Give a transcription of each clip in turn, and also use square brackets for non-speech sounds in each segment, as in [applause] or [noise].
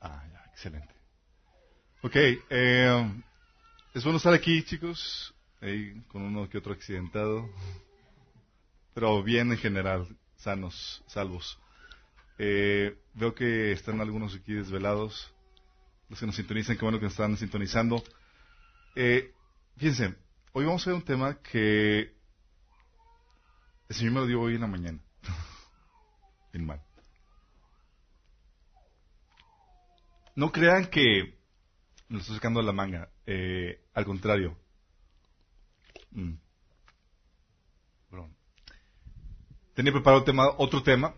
Ah, ya, excelente. Ok, eh, es bueno estar aquí, chicos, ahí, con uno que otro accidentado, pero bien en general, sanos, salvos. Eh, veo que están algunos aquí desvelados, los que nos sintonizan, qué bueno que nos están sintonizando. Eh, fíjense, hoy vamos a ver un tema que el Señor me lo dio hoy en la mañana. [laughs] bien mal. No crean que lo estoy sacando de la manga. Eh, al contrario. Mm. Tenía preparado otro tema.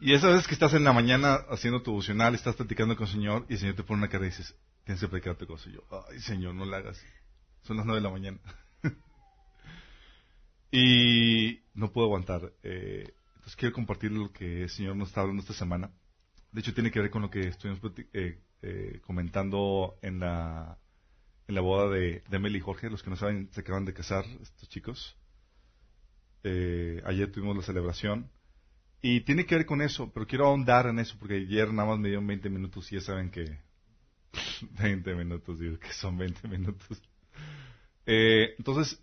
Y esa vez que estás en la mañana haciendo tu devocional, estás platicando con el Señor y el Señor te pone una cara y dices, tienes que platicarte cosas. Y yo, ay Señor, no la hagas. Son las nueve de la mañana. [laughs] y no puedo aguantar. Eh, entonces quiero compartir lo que el Señor nos está hablando esta semana. De hecho, tiene que ver con lo que estuvimos eh, eh, comentando en la, en la boda de, de y Jorge. Los que no saben, se acaban de casar estos chicos. Eh, ayer tuvimos la celebración. Y tiene que ver con eso, pero quiero ahondar en eso, porque ayer nada más me dieron 20 minutos y ya saben que... [laughs] 20 minutos, digo que son 20 minutos. Eh, entonces,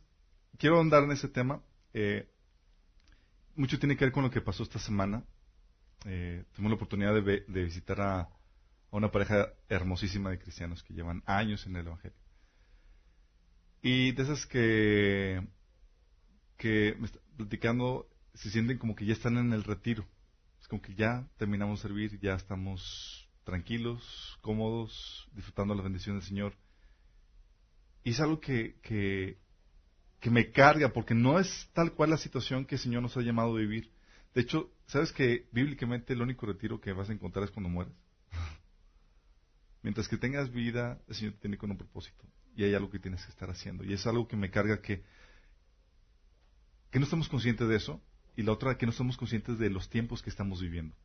quiero ahondar en ese tema. Eh, mucho tiene que ver con lo que pasó esta semana. Tuvimos la oportunidad de, de visitar a, a una pareja hermosísima de cristianos que llevan años en el Evangelio. Y de esas que, que me está platicando, se sienten como que ya están en el retiro. Es como que ya terminamos de servir, ya estamos tranquilos, cómodos, disfrutando la bendición del Señor. Y es algo que, que, que me carga, porque no es tal cual la situación que el Señor nos ha llamado a vivir. De hecho, ¿sabes que bíblicamente el único retiro que vas a encontrar es cuando mueres? Mientras que tengas vida, el Señor te tiene con un propósito. Y hay algo que tienes que estar haciendo. Y es algo que me carga que, que no estamos conscientes de eso. Y la otra, que no estamos conscientes de los tiempos que estamos viviendo.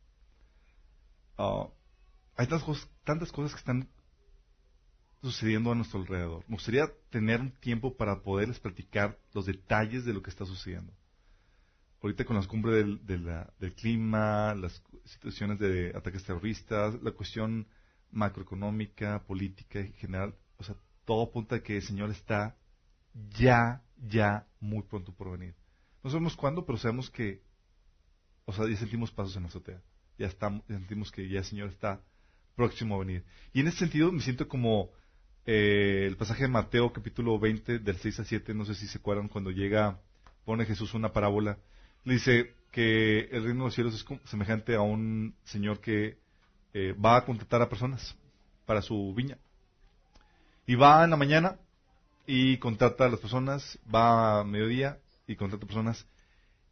Ah, hay tantas cosas, tantas cosas que están sucediendo a nuestro alrededor. Me gustaría tener un tiempo para poderles platicar los detalles de lo que está sucediendo. Ahorita con las cumbres del, del clima, las situaciones de ataques terroristas, la cuestión macroeconómica, política en general, o sea, todo apunta a que el Señor está ya, ya muy pronto por venir. No sabemos cuándo, pero sabemos que, o sea, ya sentimos pasos en la azotea. Ya, estamos, ya sentimos que ya el Señor está próximo a venir. Y en ese sentido me siento como eh, el pasaje de Mateo capítulo 20 del 6 a 7, no sé si se acuerdan, cuando llega, pone Jesús una parábola, le dice que el reino de los cielos es semejante a un señor que eh, va a contratar a personas para su viña. Y va en la mañana y contrata a las personas, va a mediodía y contrata a personas.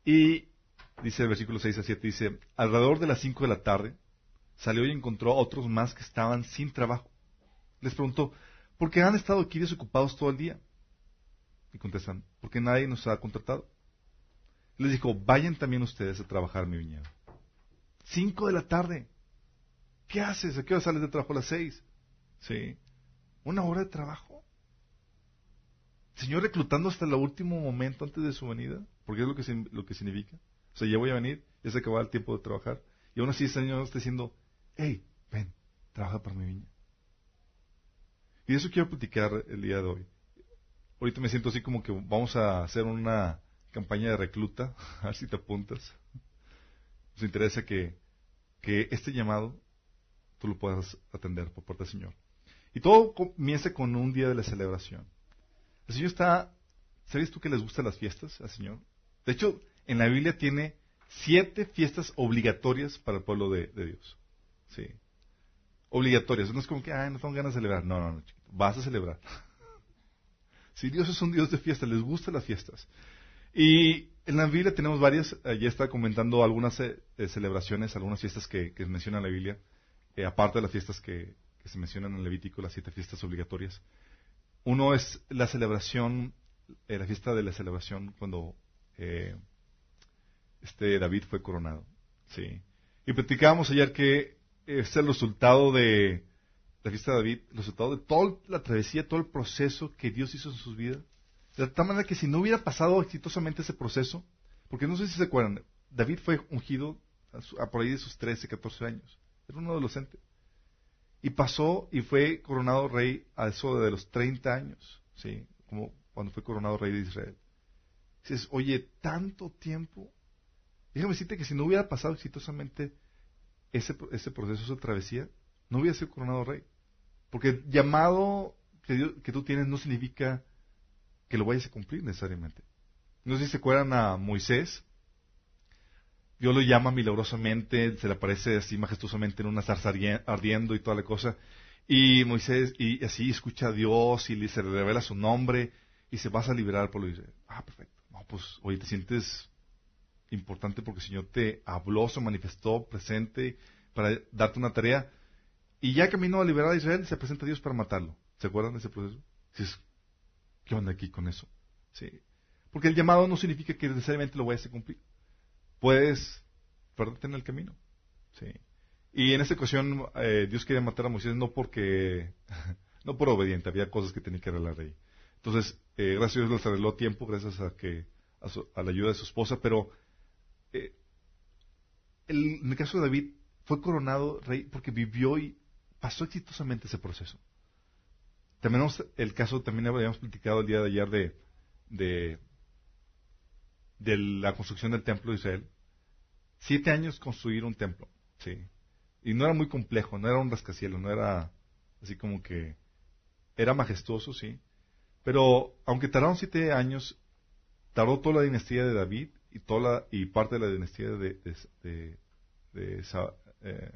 Y dice el versículo 6 a 7, dice, alrededor de las 5 de la tarde salió y encontró a otros más que estaban sin trabajo. Les preguntó, ¿por qué han estado aquí desocupados todo el día? Y contestan, porque nadie nos ha contratado. Les dijo, vayan también ustedes a trabajar mi viñedo. Cinco de la tarde. ¿Qué haces? ¿A qué hora sales de trabajo a las seis? Sí. ¿Una hora de trabajo? Señor reclutando hasta el último momento antes de su venida, porque es lo que, lo que significa. O sea, ya voy a venir, ya se acabó el tiempo de trabajar. Y aún así el Señor está diciendo, hey, ven, trabaja para mi viña. Y de eso quiero platicar el día de hoy. Ahorita me siento así como que vamos a hacer una campaña de recluta, [laughs] a ver si te apuntas. Nos interesa que, que este llamado tú lo puedas atender por parte del Señor. Y todo comienza con un día de la celebración. El Señor está, ¿sabes tú que les gustan las fiestas al Señor? De hecho, en la Biblia tiene siete fiestas obligatorias para el pueblo de, Dios. Sí. Obligatorias. No es como que, ay, no tengo ganas de celebrar. No, no, no, vas a celebrar. [laughs] si Dios es un Dios de fiesta, les gustan las fiestas. Y en la Biblia tenemos varias, ya está comentando algunas eh, celebraciones, algunas fiestas que, que menciona la Biblia. Eh, aparte de las fiestas que, se mencionan en Levítico, las siete fiestas obligatorias. Uno es la celebración, eh, la fiesta de la celebración cuando eh, este David fue coronado. Sí. Y platicábamos ayer que es el resultado de la fiesta de David, el resultado de toda la travesía, todo el proceso que Dios hizo en sus vidas. De tal manera que si no hubiera pasado exitosamente ese proceso, porque no sé si se acuerdan, David fue ungido a, por ahí de sus 13, 14 años. Un adolescente. Y pasó y fue coronado rey a eso de los 30 años, ¿sí? Como cuando fue coronado rey de Israel. Dices, oye, tanto tiempo. Déjame decirte que si no hubiera pasado exitosamente ese, ese proceso, esa travesía, no hubiera sido coronado rey. Porque el llamado que, que tú tienes no significa que lo vayas a cumplir necesariamente. No sé si se acuerdan a Moisés. Dios lo llama milagrosamente, se le aparece así majestuosamente en una zarza ardiendo y toda la cosa. Y Moisés, y así escucha a Dios y se le revela su nombre y se vas a liberar al pueblo de Israel. Ah, perfecto. No, pues, oye, te sientes importante porque el Señor te habló, se manifestó presente para darte una tarea. Y ya camino a liberar a Israel, se presenta a Dios para matarlo. ¿Se acuerdan de ese proceso? Dices, ¿qué onda aquí con eso? Sí. Porque el llamado no significa que necesariamente lo vayas a cumplir. Puedes perderte en el camino. Sí. Y en esta ocasión eh, Dios quería matar a Moisés no porque, [laughs] no por obediente, había cosas que tenía que arreglar ahí. Entonces, eh, gracias a Dios les arregló tiempo, gracias a que a, la ayuda de su esposa, pero eh, en el caso de David fue coronado rey porque vivió y pasó exitosamente ese proceso. También el caso, también habíamos platicado el día de ayer de de la construcción del templo de Israel. Siete años construir un templo, sí. Y no era muy complejo, no era un rascacielos, no era así como que era majestuoso, sí. Pero aunque tardaron siete años, tardó toda la dinastía de David y toda y parte de la dinastía de, de, eh,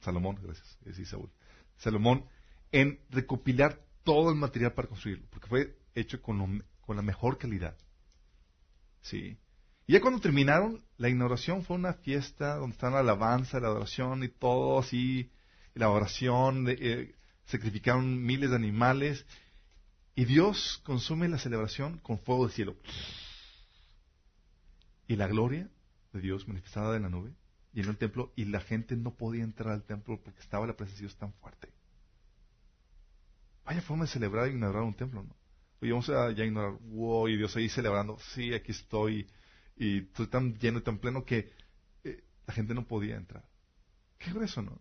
Salomón, gracias, es Saúl, Salomón, en recopilar todo el material para construirlo, porque fue hecho con, con la mejor calidad. Sí. Y ya cuando terminaron, la inauguración fue una fiesta donde están la alabanza, la adoración y todo así, la oración, eh, sacrificaron miles de animales y Dios consume la celebración con fuego del cielo. Y la gloria de Dios manifestada en la nube llenó el templo y la gente no podía entrar al templo porque estaba la presencia de Dios tan fuerte. Vaya forma de celebrar e inaugurar un templo, ¿no? Y vamos a ya ignorar, wow, y Dios ahí celebrando, sí, aquí estoy, y estoy tan lleno y tan pleno que eh, la gente no podía entrar. Qué grueso, ¿no?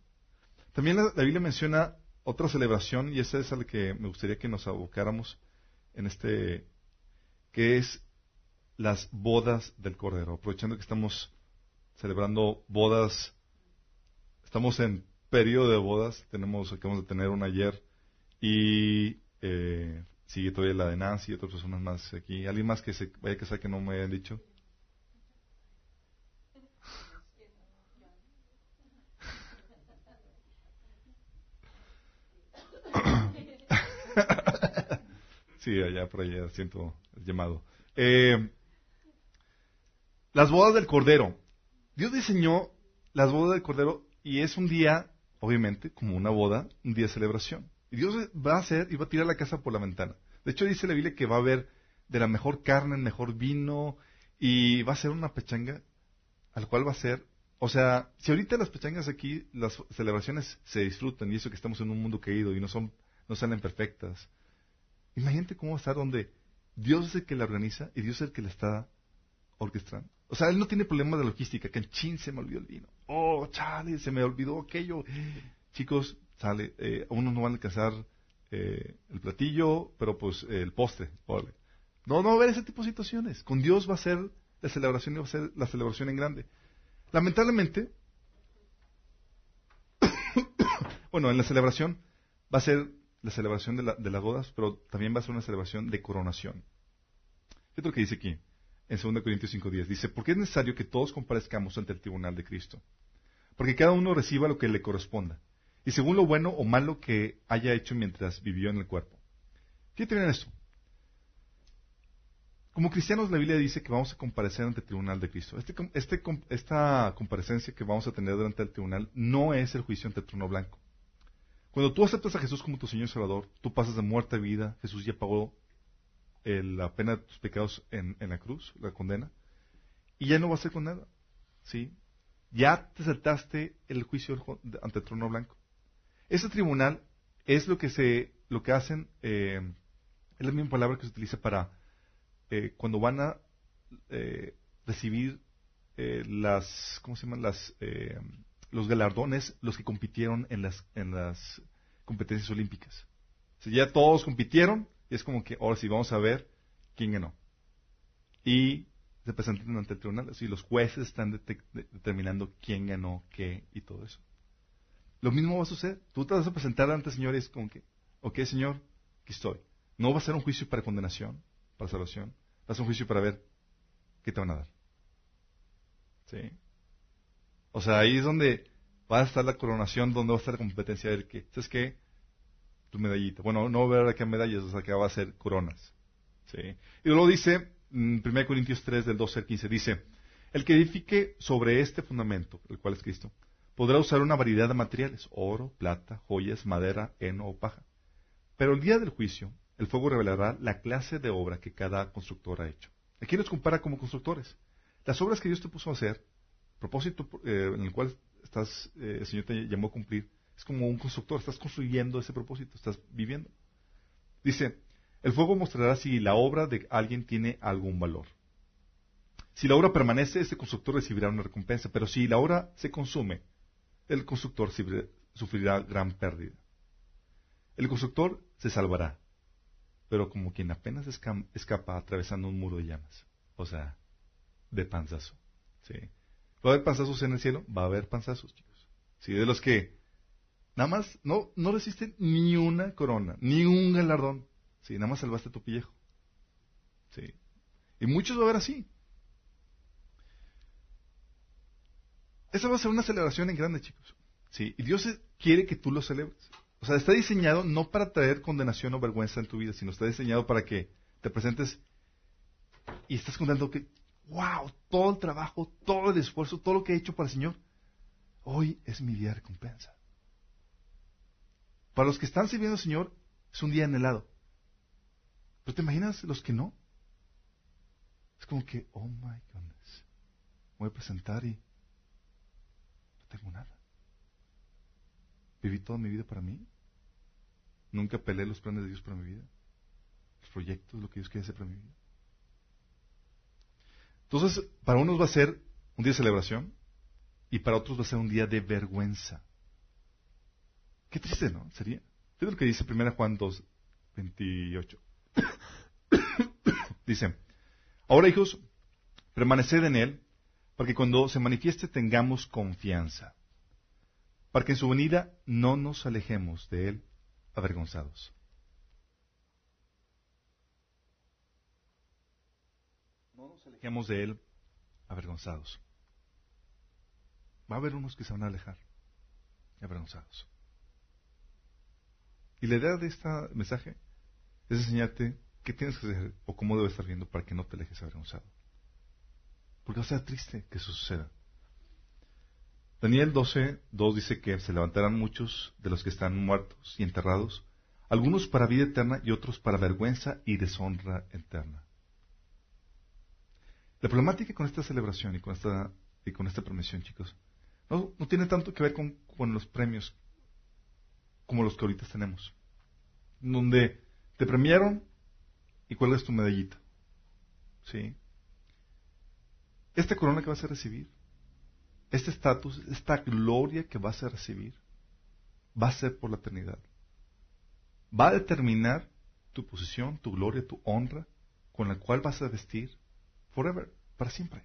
También la, Biblia menciona otra celebración, y esa es a la que me gustaría que nos abocáramos en este, que es las bodas del Cordero. Aprovechando que estamos celebrando bodas, estamos en periodo de bodas, tenemos, acabamos de tener una ayer, y eh, Sigue todavía la de Nancy y otras personas más aquí. ¿Alguien más que se vaya a casar que no me hayan dicho? Sí, allá por allá siento el llamado. Eh, las bodas del Cordero. Dios diseñó las bodas del Cordero y es un día, obviamente, como una boda, un día de celebración. Y Dios va a hacer y va a tirar la casa por la ventana. De hecho, dice la Biblia que va a haber de la mejor carne, el mejor vino, y va a ser una pechanga, al cual va a ser, o sea, si ahorita las pechangas aquí, las celebraciones se disfrutan, y eso que estamos en un mundo caído y no son, no salen perfectas, imagínate cómo va a estar donde Dios es el que la organiza y Dios es el que la está orquestando. O sea, él no tiene problemas de logística, que en chin se me olvidó el vino. Oh, chale, se me olvidó aquello. Chicos, sale, eh, unos no van a alcanzar eh, el platillo, pero pues el postre, No, no va a haber ese tipo de situaciones. Con Dios va a ser la celebración y va a ser la celebración en grande. Lamentablemente, [coughs] bueno, en la celebración va a ser la celebración de, la, las bodas, pero también va a ser una celebración de coronación. ¿Qué es lo que dice aquí? En 2 Corintios 5.10. Dice, porque es necesario que todos comparezcamos ante el tribunal de Cristo. Porque cada uno reciba lo que le corresponda y según lo bueno o malo que haya hecho mientras vivió en el cuerpo. ¿Qué tiene esto? Como cristianos la Biblia dice que vamos a comparecer ante el tribunal de Cristo. Este, este, esta comparecencia que vamos a tener durante el tribunal no es el juicio ante el trono blanco. Cuando tú aceptas a Jesús como tu Señor y Salvador, tú pasas de muerte a vida, Jesús ya pagó la pena de tus pecados en, la cruz, la condena, y ya no va a ser condenada. ¿sí? Ya te saltaste el juicio ante el trono blanco. Ese tribunal es lo que se, lo que hacen, eh, es la misma palabra que se utiliza para eh, cuando van a eh, recibir las, ¿cómo se llaman? Las, los galardones los que compitieron en las, en las competencias olímpicas. Si ya todos compitieron, es como que ahora sí vamos a ver quién ganó. Y se presentan ante el tribunal, así los jueces están determinando quién ganó qué y todo eso. Lo mismo va a suceder. Tú te vas a presentar ante el Señor y es como que, ok, Señor, aquí estoy. No va a ser un juicio para condenación, para salvación. Va a ser un juicio para ver qué te van a dar. ¿Sí? O sea, ahí es donde va a estar la coronación, donde va a estar la competencia del que, ¿sabes qué? Tu medallita. Bueno, no va a haber medallas, o sea, que va a ser coronas. ¿Sí? Y luego dice, en 1 Corintios 3, del 12 al 15, dice, el que edifique sobre este fundamento, el cual es Cristo, podrá usar una variedad de materiales, oro, plata, joyas, madera, heno o paja. Pero el día del juicio, el fuego revelará la clase de obra que cada constructor ha hecho. Aquí nos compara como constructores. Las obras que Dios te puso a hacer, propósito eh, en el cual estás, eh, el Señor te llamó a cumplir, es como un constructor, estás construyendo ese propósito, estás viviendo. Dice, el fuego mostrará si la obra de alguien tiene algún valor. Si la obra permanece, ese constructor recibirá una recompensa, pero si la obra se consume, el constructor sufrirá gran pérdida. El constructor se salvará, pero como quien apenas escapa atravesando un muro de llamas. O sea, de panzazo. ¿sí? ¿Va a haber panzazos en el cielo? Va a haber panzazos, chicos. ¿Sí? De los que nada más no, no resisten ni una corona, ni un galardón. ¿Sí? Nada más salvaste tu pellejo. ¿Sí? Y muchos va a haber así. Esa va a ser una celebración en grande, chicos. ¿Sí? Y Dios quiere que tú lo celebres. O sea, está diseñado no para traer condenación o vergüenza en tu vida, sino está diseñado para que te presentes y estás contando que, wow, todo el trabajo, todo el esfuerzo, todo lo que he hecho para el Señor, hoy es mi día de recompensa. Para los que están sirviendo al Señor, es un día anhelado. Pero te imaginas los que no? Es como que, oh my goodness, voy a presentar y tengo nada. Viví toda mi vida para mí. Nunca peleé los planes de Dios para mi vida. Los proyectos, lo que Dios quiere hacer para mi vida. Entonces, para unos va a ser un día de celebración y para otros va a ser un día de vergüenza. Qué triste, ¿no? Sería. Es lo que dice 1 Juan 2, 28. [coughs] dice, ahora hijos, permaneced en Él para que cuando se manifieste tengamos confianza, para que en su venida no nos alejemos de Él avergonzados. De Él avergonzados. Va a haber unos que se van a alejar avergonzados. Y la idea de este mensaje es enseñarte qué tienes que hacer o cómo debes estar viendo para que no te alejes avergonzado. Porque va a ser triste que eso suceda. Daniel 12, 2 dice que se levantarán muchos de los que están muertos y enterrados, algunos para vida eterna y otros para vergüenza y deshonra eterna. La problemática con esta celebración y con esta, y con esta permisión, chicos, no, tiene tanto que ver con, con los premios como los que ahorita tenemos, donde te premiaron y cuelgas tu medallita. ¿Sí? Esta corona que vas a recibir, este estatus, esta gloria que vas a recibir, va a ser por la eternidad. Va a determinar tu posición, tu gloria, tu honra, con la cual vas a vestir forever, para siempre.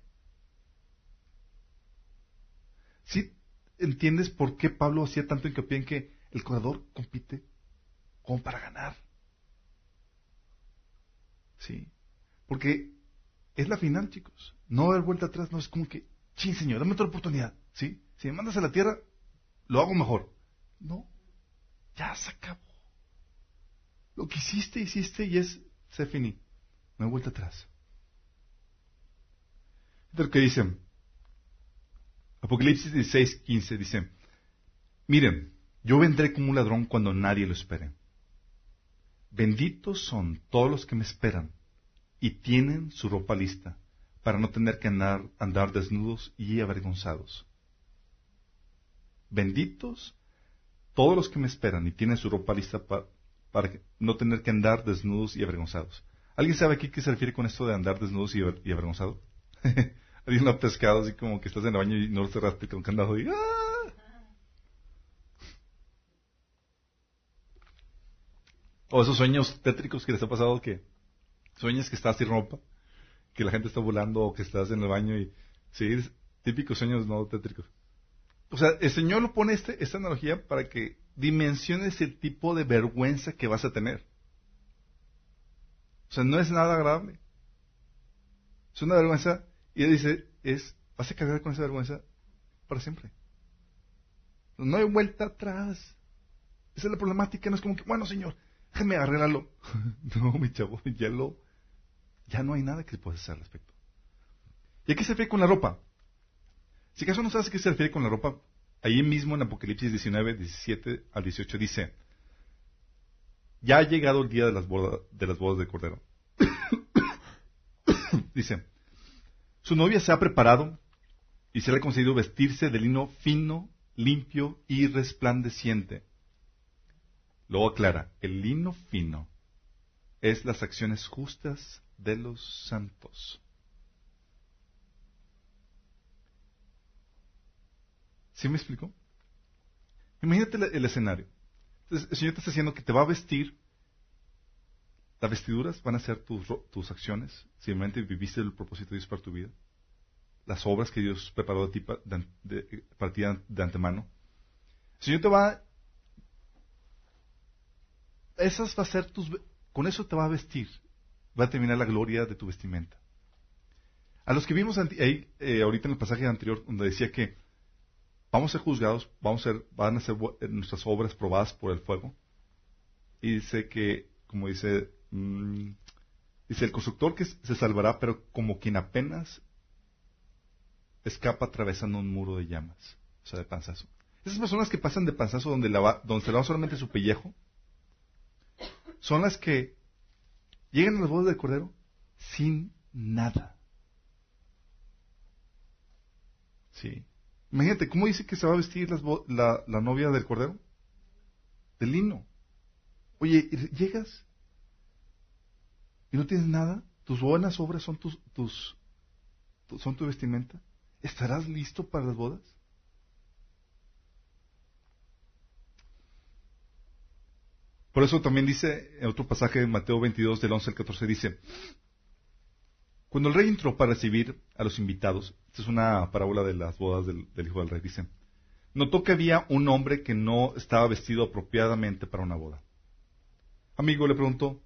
¿Sí entiendes por qué Pablo hacía tanto hincapié en que el corredor compite como para ganar? ¿Sí? Porque es la final, chicos. No haber vuelta atrás, no es como que, ching, Señor, dame otra oportunidad. ¿Sí? Si me mandas a la tierra, lo hago mejor. No, ya se acabó. Lo que hiciste, hiciste y es, se finí. No hay vuelta atrás. Es lo que dicen. Apocalipsis 16, 15 dice, miren, yo vendré como un ladrón cuando nadie lo espere. Benditos son todos los que me esperan y tienen su ropa lista para no tener que andar, andar desnudos y avergonzados. Benditos todos los que me esperan y tienen su ropa lista para no tener que andar desnudos y avergonzados. ¿Alguien sabe aquí qué se refiere con esto de andar desnudos y, avergonzados? [laughs] Alguien hay una pescada así como que estás en el baño y no lo cerraste con candado y ¡ah! O esos sueños tétricos que les ha pasado que sueñas que estás sin ropa, que la gente está volando o que estás en el baño y sí, típicos sueños no tétricos. O sea, el Señor lo pone este, esta analogía para que dimensiones el tipo de vergüenza que vas a tener. O sea, no es nada agradable. Es una vergüenza y él dice, es, vas a cargar con esa vergüenza para siempre. No hay vuelta atrás. Esa es la problemática, no es como que, bueno, Señor, déjame arreglarlo. [laughs] no, mi chavo, ya lo, ya no hay nada que puedas hacer al respecto. ¿Y a qué se refiere con la ropa? Si acaso no sabes a qué se refiere con la ropa, ahí mismo en Apocalipsis 19, 17 al 18 dice, ya ha llegado el día de las bodas de, las bodas de Cordero. [coughs] dice, su novia se ha preparado y se le ha concedido vestirse de lino fino, limpio y resplandeciente. Luego aclara, el lino fino es las acciones justas de los santos. ¿Sí me explico? Imagínate el, escenario. El Señor te está diciendo que te va a vestir. Las vestiduras van a ser tus, acciones. Si realmente viviste el propósito de Dios para tu vida. Las obras que Dios preparó de ti para, ti de antemano. El Señor te va. Esas va a ser tus. Con eso te va a vestir. Va a terminar la gloria de tu vestimenta. A los que vimos ahí, eh, ahorita en el pasaje anterior, donde decía que vamos a ser juzgados, vamos a ser, van a ser eh, nuestras obras probadas por el fuego. Y dice que, como dice, mm, dice el constructor que se salvará, pero como quien apenas escapa atravesando un muro de llamas, o sea, de panzazo. Esas personas que pasan de panzazo donde, la donde se lava solamente su pellejo, son las que llegan a las bodas del Cordero sin nada. Sí. Imagínate, ¿cómo dice que se va a vestir la, novia del cordero? De lino. Oye, llegas y no tienes nada, tus buenas obras son tus, tus, son tu vestimenta. ¿Estarás listo para las bodas? Por eso también dice en otro pasaje de Mateo 22 del 11 al 14 dice, cuando el rey entró para recibir a los invitados, esta es una parábola de las bodas del, hijo del rey, dice, notó que había un hombre que no estaba vestido apropiadamente para una boda. Amigo le preguntó,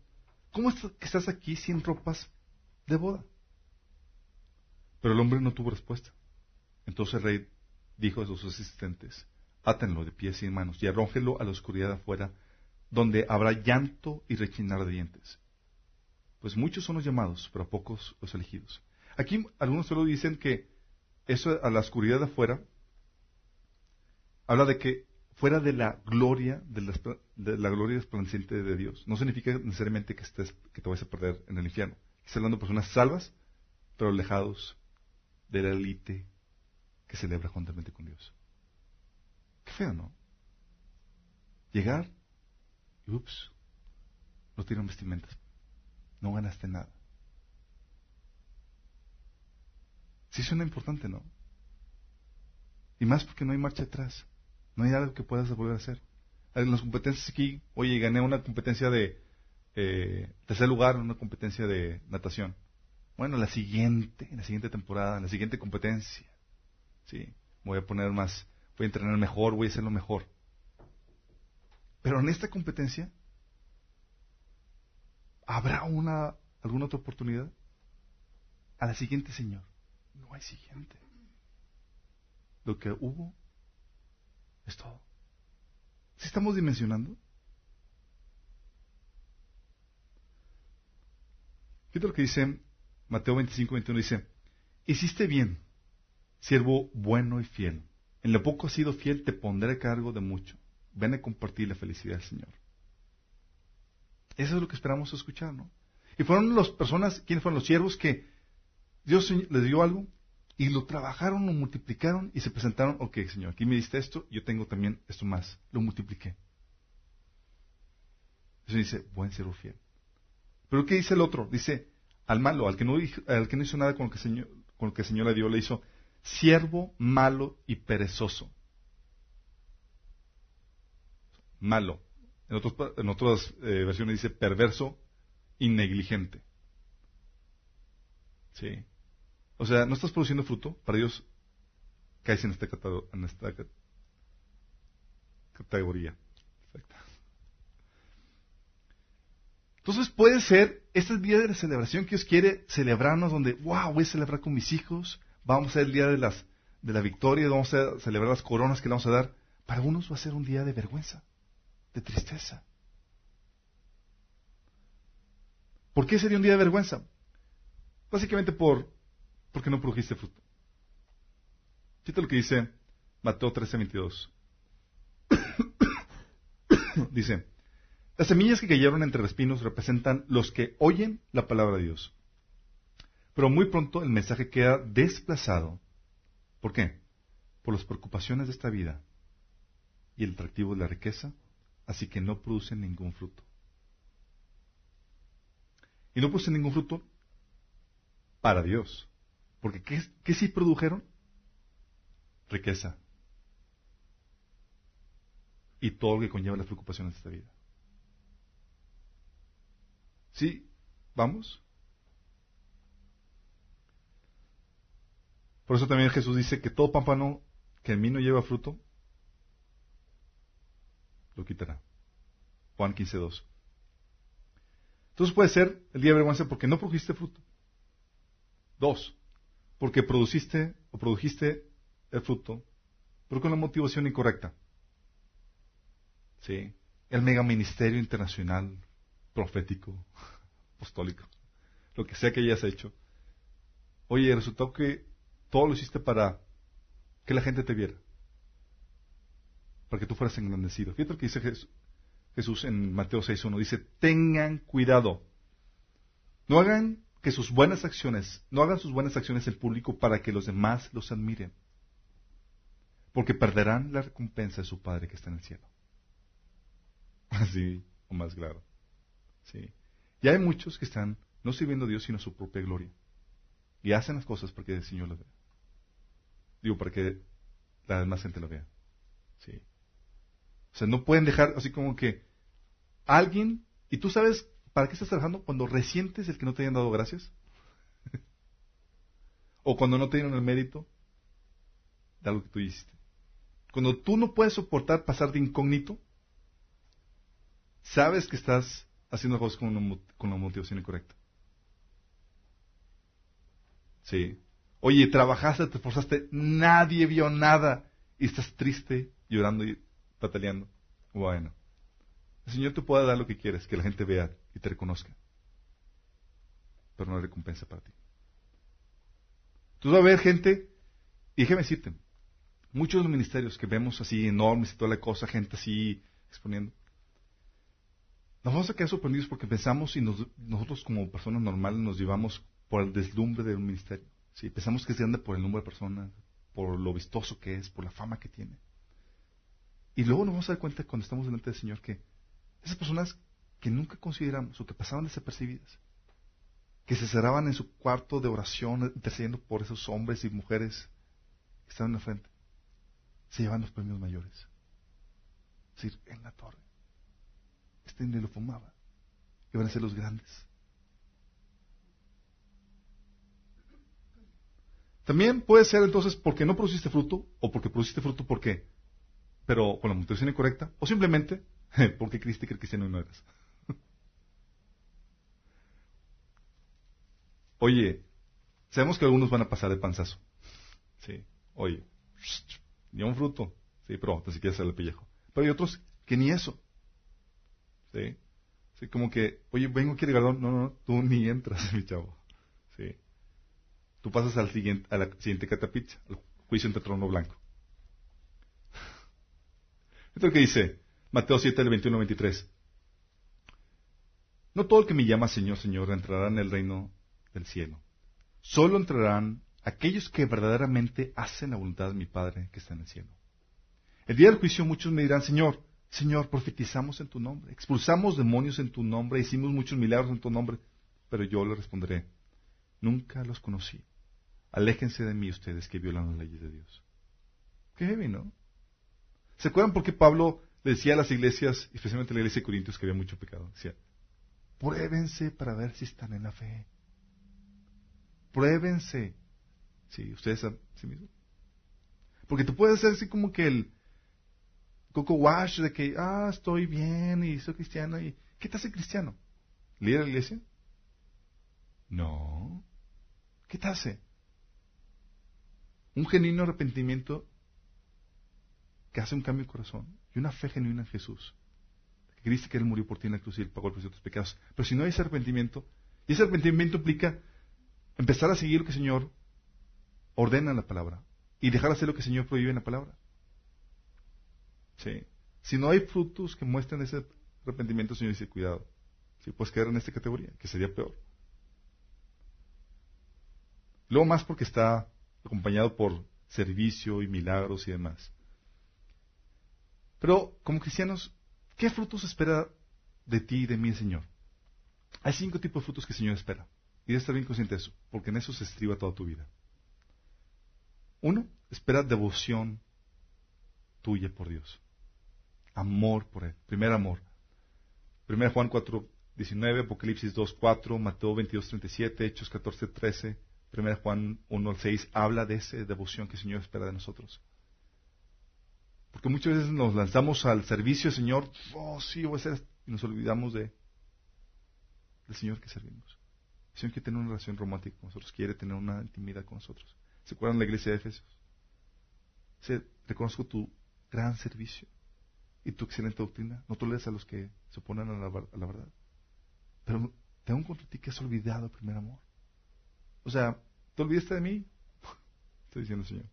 ¿cómo estás aquí sin ropas de boda? Pero el hombre no tuvo respuesta. Entonces el rey dijo a sus asistentes, átenlo de pies y manos y arrójenlo a la oscuridad afuera, donde habrá llanto y rechinar de dientes pues muchos son los llamados, pero pocos los elegidos. Aquí algunos solo dicen que eso a la oscuridad afuera habla de que fuera de la gloria, de la, gloria resplandeciente de Dios. No significa necesariamente que, estés, que te vayas a perder en el infierno. Está hablando de personas salvas, pero alejados de la élite que celebra juntamente con Dios. Qué feo, ¿no? Llegar y ups, no tienen vestimentas no ganaste nada. Sí suena importante, ¿no? Y más porque no hay marcha atrás. No hay algo que puedas volver a hacer. En las competencias aquí, oye, gané una competencia de eh, tercer lugar, una competencia de natación. Bueno, la siguiente, en la siguiente temporada, en la siguiente competencia. Sí, voy a poner más, voy a entrenar mejor, voy a hacerlo mejor. Pero en esta competencia ¿Habrá una, alguna otra oportunidad? A la siguiente, Señor. No hay siguiente. Lo que hubo es todo. ¿Sí estamos dimensionando? Fíjate lo que dice Mateo 25, 21. Dice, hiciste bien, siervo bueno y fiel. En lo poco has sido fiel, te pondré a cargo de mucho. Ven a compartir la felicidad del Señor. Eso es lo que esperamos escuchar, ¿no? Y fueron las personas, ¿quiénes fueron los siervos que Dios les dio algo y lo trabajaron, lo multiplicaron y se presentaron, ok, Señor, aquí me diste esto, yo tengo también esto más, lo multipliqué. Eso dice, buen siervo fiel. Pero ¿qué dice el otro? Dice, al malo, al que no, al que no hizo nada con lo, que Señor, con lo que el Señor le dio, le hizo siervo malo y perezoso. Malo, En, en otras eh, versiones dice perverso y negligente. Sí. O sea, no estás produciendo fruto, para Dios caes en esta, en esta categoría. Entonces puede ser, este día de la celebración que Dios quiere celebrarnos, donde, wow, voy a celebrar con mis hijos, vamos a ser el día de, las, de la victoria, vamos a celebrar las coronas que le vamos a dar. Para unos va a ser un día de vergüenza, de tristeza. ¿Por qué sería un día de vergüenza? Básicamente por, porque no produjiste fruto. Fíjate lo que dice Mateo 13, 22. [coughs] dice, las semillas que cayeron entre los espinos representan los que oyen la palabra de Dios. Pero muy pronto el mensaje queda desplazado. ¿Por qué? Por las preocupaciones de esta vida y el atractivo de la riqueza, así que no producen ningún fruto. Y no producen ningún fruto para Dios. Porque ¿qué, sí produjeron? Riqueza. Y todo lo que conlleva las preocupaciones de esta vida. ¿Sí? ¿Vamos? Por eso también Jesús dice que todo pámpano que en mí no lleva fruto, lo quitará. Juan 15.2. Entonces puede ser el día de vergüenza porque no produjiste fruto. Dos, porque produciste o produjiste el fruto, pero con la motivación incorrecta. Sí. El mega ministerio internacional profético, [laughs] apostólico, lo que sea que hayas hecho. Oye, resultó que todo lo hiciste para que la gente te viera, para que tú fueras engrandecido. Fíjate lo que dice Jesús en Mateo 6.1. Dice, tengan cuidado. No hagan que sus buenas acciones, no hagan sus buenas acciones en público para que los demás los admiren. Porque perderán la recompensa de su Padre que está en el cielo. [laughs] Así, o más claro. Sí. Y hay muchos que están no sirviendo a Dios sino a su propia gloria. Y hacen las cosas para que el Señor lo vea. Digo, para que la demás gente lo vea. Sí. O sea, no pueden dejar así como que alguien, y tú sabes para qué estás trabajando cuando resientes el que no te hayan dado gracias. [laughs] o cuando no te dieron el mérito de algo que tú hiciste. Cuando tú no puedes soportar pasar de incógnito, sabes que estás haciendo cosas con con una motivación incorrecta. Sí. Oye, trabajaste, te esforzaste, nadie vio nada y estás triste, llorando y pataleando. Bueno, el Señor te puede dar lo que quieres, que la gente vea y te reconozca. Pero no hay recompensa para ti. Tú vas a ver gente, y déjame decirte, muchos de los ministerios que vemos así enormes y toda la cosa, gente así exponiendo, nos vamos a quedar sorprendidos porque pensamos y nosotros como personas normales nos llevamos por el deslumbre de un ministerio. ¿sí? Pensamos que es grande por el número de personas, por lo vistoso que es, por la fama que tiene. Y luego nos vamos a dar cuenta cuando estamos delante del Señor que esas personas que nunca consideramos o que pasaban desapercibidas, que se cerraban en su cuarto de oración intercediendo por esos hombres y mujeres que estaban en la frente, se llevan los premios mayores. Es decir, en la torre este ni lo fumaba. Que van a ser los grandes. También puede ser entonces porque no produciste fruto, o porque produciste fruto porque, pero con la motivación incorrecta, o simplemente [laughs] porque creíste que el cristiano no eras. Oye, sabemos que algunos van a pasar de panzazo. Sí, oye, ni un fruto. Sí, pero ni siquiera sale el pellejo. Pero hay otros que ni eso. ¿sí? ¿sí? Como que, oye, vengo aquí de galardón. No, no, tú ni entras, [laughs] mi chavo. ¿sí? Tú pasas al siguiente, a la siguiente catapizza, al juicio entre trono blanco. [laughs] Esto es lo que dice Mateo 7, del 21 al 23. No todo el que me llama Señor, Señor entrará en el reino del cielo. Solo entrarán aquellos que verdaderamente hacen la voluntad de mi Padre que está en el cielo. El día del juicio muchos me dirán, Señor, Señor, profetizamos en tu nombre, expulsamos demonios en tu nombre, hicimos muchos milagros en tu nombre, pero yo le responderé, nunca los conocí. Aléjense de mí ustedes que violan las leyes de Dios. Qué heavy, ¿no? ¿Se acuerdan por qué Pablo decía a las iglesias, especialmente la iglesia de Corintios, que había mucho pecado. Decía, pruébense para ver si están en la fe. Pruébense. Sí, ustedes a sí mismos. Porque tú puedes hacer así como que el coco wash de que, ah, estoy bien y soy cristiano. y ¿Qué te hace cristiano? ¿Líder a la iglesia? No. ¿Qué te hace? Un genuino arrepentimiento que hace un cambio de corazón y una fe genuina en Jesús. Creíste que Él murió por ti en la cruz y Él pagó el precio de tus pecados. Pero si no hay ese arrepentimiento, y ese arrepentimiento implica empezar a seguir lo que el Señor ordena en la palabra y dejar de hacer lo que el Señor prohíbe en la palabra. ¿Sí? Si no hay frutos que muestren ese arrepentimiento, el Señor dice, cuidado. Si puedes quedar en esta categoría, que sería peor. Luego más porque está acompañado por servicio y milagros y demás. Pero como cristianos, ¿qué frutos espera de ti y de mí el Señor? Hay cinco tipos de frutos que el Señor espera. Y debes estar bien consciente de eso, porque en eso se estriba toda tu vida. Uno, espera devoción tuya por Dios. Amor por Él. Primer amor. Primera Juan 4, 19, Apocalipsis 2, 4, Mateo 22, 37, Hechos 14, 13, Primera Juan 1 6 habla de esa devoción que el Señor espera de nosotros. Porque muchas veces nos lanzamos al servicio del Señor, oh sí, voy a y nos olvidamos de del Señor que servimos. El Señor quiere tener una relación romántica con nosotros, quiere tener una intimidad con nosotros. ¿Se acuerdan de la iglesia de Efesios? Se, reconozco tu gran servicio y tu excelente doctrina. No toleres a los que se oponen a la, verdad. Pero tengo contra ti que has olvidado el primer amor. O sea, ¿te olvidaste de mí? [laughs] Estoy diciendo el Señor.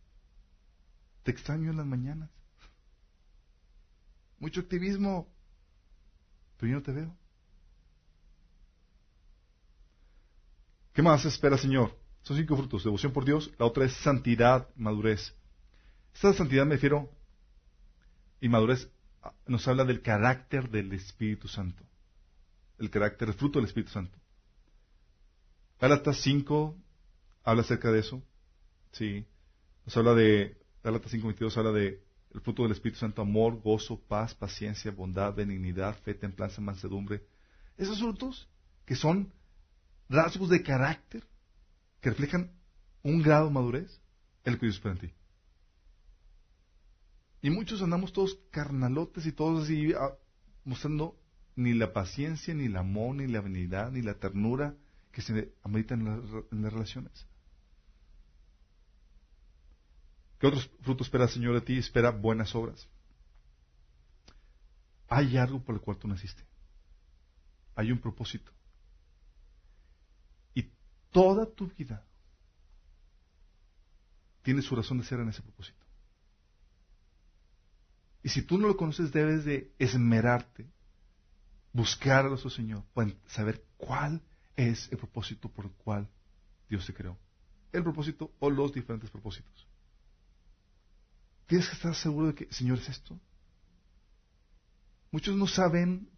Te extraño en las mañanas. Mucho activismo, pero yo no te veo. ¿Qué más espera, Señor? Son cinco frutos. Devoción por Dios. La otra es santidad, madurez. Esta santidad me refiero, y madurez nos habla del carácter del Espíritu Santo. El carácter, el fruto del Espíritu Santo. Gálatas 5 habla acerca de eso. Sí. Nos habla de, Gálatas 5, 22 habla de el fruto del Espíritu Santo, amor, gozo, paz, paciencia, bondad, benignidad, fe, templanza, mansedumbre. Esos frutos que son rasgos de carácter que reflejan un grado de madurez, el que Dios espera en ti. Y muchos andamos todos carnalotes y todos así ah, mostrando ni la paciencia, ni el amor, ni la benignidad, ni la ternura que se ameritan en, las relaciones. ¿Qué otros frutos espera el Señor de ti? Espera buenas obras. Hay algo por el cual tú naciste. Hay un propósito. Toda tu vida tiene su razón de ser en ese propósito. Y si tú no lo conoces, debes de esmerarte, buscar a nuestro Señor, para saber cuál es el propósito por el cual Dios te creó. El propósito o los diferentes propósitos. Tienes que estar seguro de que, Señor, es esto. Muchos no saben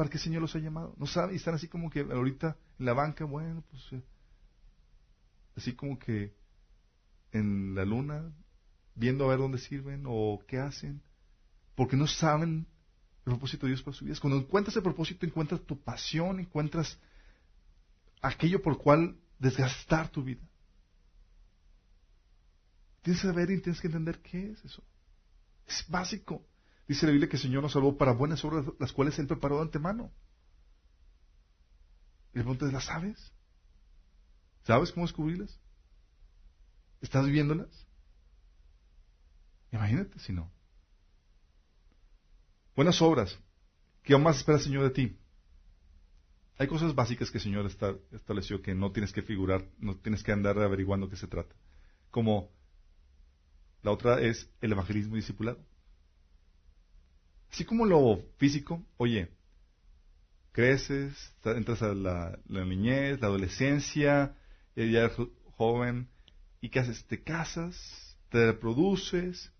para qué Señor los ha llamado. No saben y están así como que ahorita en la banca, bueno, pues eh, así como que en la luna, viendo a ver dónde sirven o qué hacen, porque no saben el propósito de Dios para su vida. Cuando encuentras el propósito, encuentras tu pasión, encuentras aquello por cual desgastar tu vida. Tienes que saber y tienes que entender qué es eso. Es básico. Dice la Biblia que el Señor nos salvó para buenas obras, las cuales Él preparó de antemano. Y preguntas, ¿las sabes? ¿Sabes cómo descubrirlas? ¿Estás viviéndolas? Imagínate si no. Buenas obras. ¿Qué más espera el Señor de ti? Hay cosas básicas que el Señor estableció que no tienes que figurar, no tienes que andar averiguando qué se trata. Como la otra es el evangelismo discipulado. Así como lo físico, oye, creces, entras a la, niñez, la adolescencia, ya eres joven, ¿y qué haces? Te casas, te reproduces,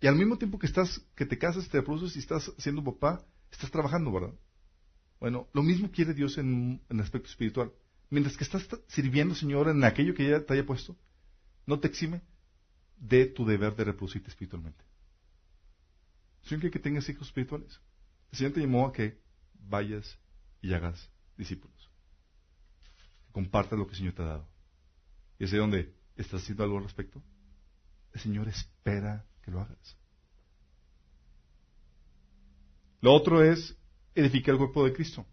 y al mismo tiempo que estás, que te casas, te reproduces y estás siendo papá, estás trabajando, ¿verdad? Bueno, lo mismo quiere Dios en, el aspecto espiritual. Mientras que estás sirviendo, Señor, en aquello que ya te haya puesto, no te exime de tu deber de reproducirte espiritualmente. Señor quiere que tengas hijos espirituales. El Señor te llamó a que vayas y hagas discípulos. Que lo que el Señor te ha dado. Y es ahí donde estás haciendo algo al respecto. El Señor espera que lo hagas. Lo otro es edificar el cuerpo de Cristo.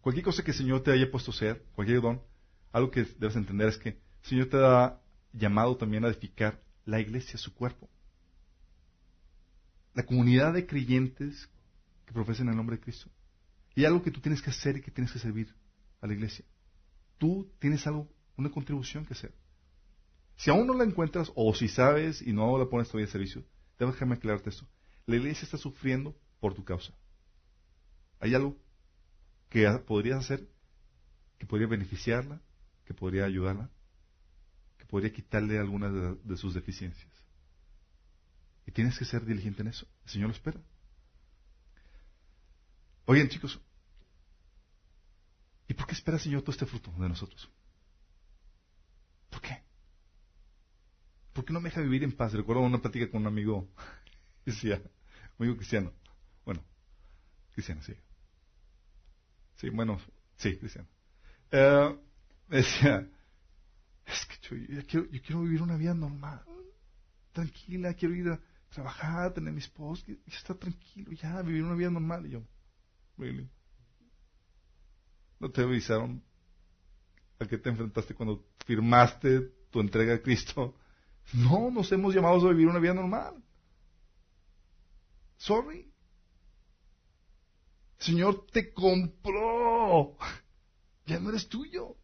Cualquier cosa que el Señor te haya puesto a ser, cualquier don, algo que debes entender es que el Señor te ha llamado también a edificar la iglesia, su cuerpo. La comunidad de creyentes que profesen el nombre de Cristo. Y algo que tú tienes que hacer y que tienes que servir a la iglesia. Tú tienes algo, una contribución que hacer. Si aún no la encuentras o si sabes y no la pones todavía en servicio, déjame aclararte esto. La iglesia está sufriendo por tu causa. Hay algo que podrías hacer que podría beneficiarla, que podría ayudarla, que podría quitarle algunas de, sus deficiencias. Y tienes que ser diligente en eso. El Señor lo espera. Oigan, chicos, ¿y por qué espera el Señor todo este fruto de nosotros? ¿Por qué? ¿Por qué no me deja vivir en paz? Recuerdo una plática con un amigo, [laughs] decía, un amigo cristiano. Bueno, cristiano, sí. Sí, bueno, sí, cristiano. Eh, decía, es que yo quiero vivir una vida normal, tranquila, quiero ir a trabajar, tener mi esposo, y estar tranquilo, ya, vivir una vida normal. Y yo, really? ¿No te avisaron a qué te enfrentaste cuando firmaste tu entrega a Cristo? [laughs] No, nos hemos llamado a vivir una vida normal. Sorry. Señor te compró. [laughs] Ya no eres tuyo.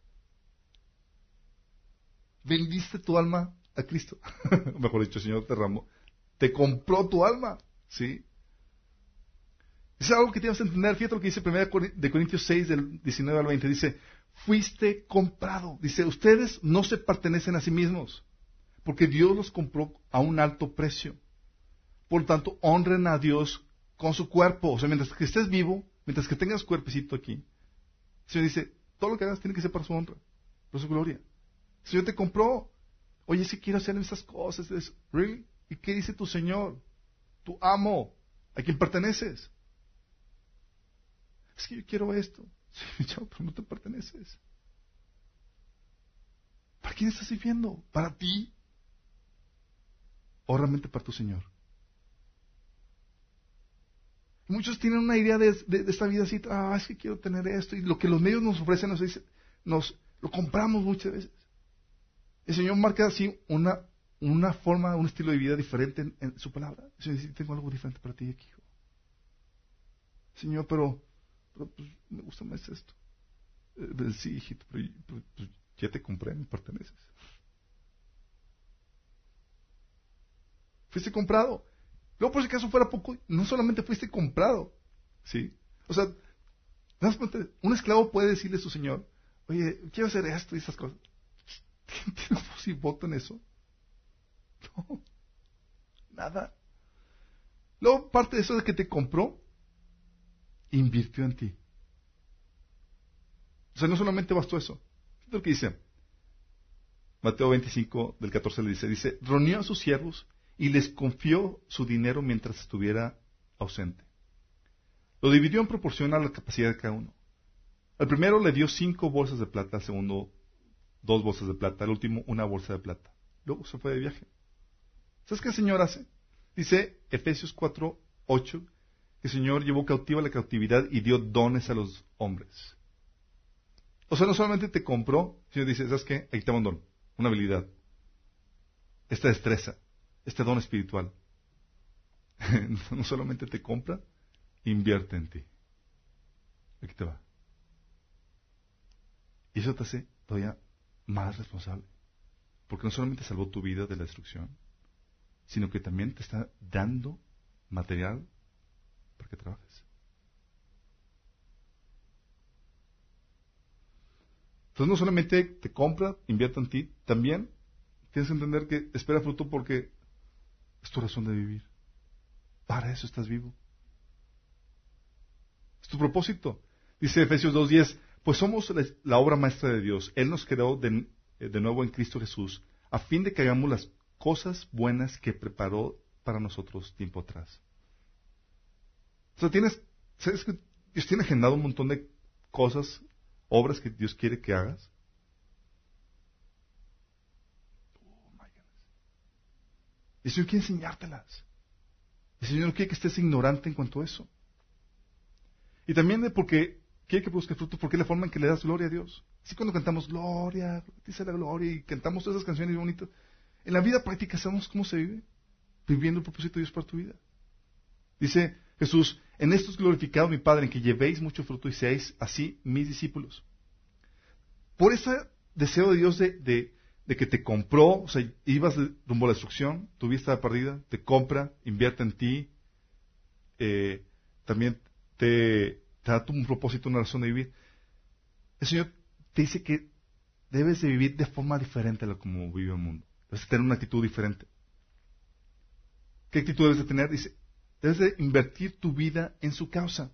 Vendiste tu alma a Cristo. [laughs] Mejor dicho, Señor te ramó. Te compró tu alma. ¿Sí? Es algo que tienes que entender. Fíjate lo que dice 1 de Corintios 6, del 19 al 20. Dice, fuiste comprado. Dice, ustedes no se pertenecen a sí mismos, porque Dios los compró a un alto precio. Por tanto, honren a Dios con su cuerpo. O sea, mientras que estés vivo, mientras que tengas cuerpecito aquí, el Señor dice, todo lo que hagas tiene que ser para su honra, para su gloria. El Señor te compró. Oye, si quiero hacer esas cosas, ¿really? ¿Y qué dice tu Señor? Tu amo, a quien perteneces. Es que yo quiero esto. [laughs] Sí, chao, pero no te perteneces. ¿Para quién estás viviendo? ¿Para ti? ¿O realmente para tu Señor? Muchos tienen una idea de, esta vida así, ah, es que quiero tener esto, y lo que los medios nos ofrecen nos, nos lo compramos muchas veces. El Señor marca así una, una forma, un estilo de vida diferente en, su palabra. Señor tengo algo diferente para ti hijo. Señor, pero, pues, me gusta más esto. Eh, sí, hijito, pero, pues, ya te compré, me perteneces. Fuiste comprado. Luego, por si acaso fuera poco, no solamente fuiste comprado, ¿sí? O sea, un esclavo puede decirle a su señor, oye, quiero hacer esto y esas cosas. ¿Quién tiene voz y voto en eso? [laughs] Nada. Luego, parte de eso de que te compró, invirtió en ti. O sea, no solamente bastó eso. ¿Qué es lo que dice? Mateo 25, del 14 le dice, dice, reunió a sus siervos y les confió su dinero mientras estuviera ausente. Lo dividió en proporción a la capacidad de cada uno. Al primero le dio cinco bolsas de plata, al segundo dos bolsas de plata, al último una bolsa de plata. Luego se fue de viaje. ¿Sabes qué el Señor hace? Dice Efesios 4, 8, que el Señor llevó cautiva la cautividad y dio dones a los hombres. O sea, no solamente te compró, sino dice, ¿sabes qué? Ahí te un don, una habilidad, esta destreza, este don espiritual. [laughs] no solamente te compra, invierte en ti. Aquí te va. Y eso te hace todavía más responsable. Porque no solamente salvó tu vida de la destrucción, sino que también te está dando material para que trabajes. Entonces no solamente te compra, invierte en ti, también tienes que entender que espera fruto porque es tu razón de vivir. Para eso estás vivo. Es tu propósito. Dice Efesios 2.10, pues somos la obra maestra de Dios. Él nos creó de, de nuevo en Cristo Jesús, a fin de que hagamos las cosas buenas que preparó para nosotros tiempo atrás. O sea, tienes, ¿sabes que Dios tiene agendado un montón de cosas, obras que Dios quiere que hagas? Y el Señor quiere enseñártelas. El Señor no quiere que estés ignorante en cuanto a eso. Y también porque quiere que busques fruto, porque es la forma en que le das gloria a Dios. Así cuando cantamos gloria, dice la gloria, y cantamos todas esas canciones bonitas, en la vida práctica sabemos cómo se vive, viviendo el propósito de Dios para tu vida. Dice Jesús, en esto es glorificado mi Padre, en que llevéis mucho fruto y seáis así mis discípulos. Por ese deseo de Dios de, que te compró, o sea, ibas rumbo a la destrucción, tu vida estaba perdida, te compra, invierte en ti, eh, también te, te da un propósito, una razón de vivir. El Señor te dice que debes de vivir de forma diferente a lo como vive el mundo. Debes de tener una actitud diferente. ¿Qué actitud debes de tener? Dice, debes de invertir tu vida en su causa.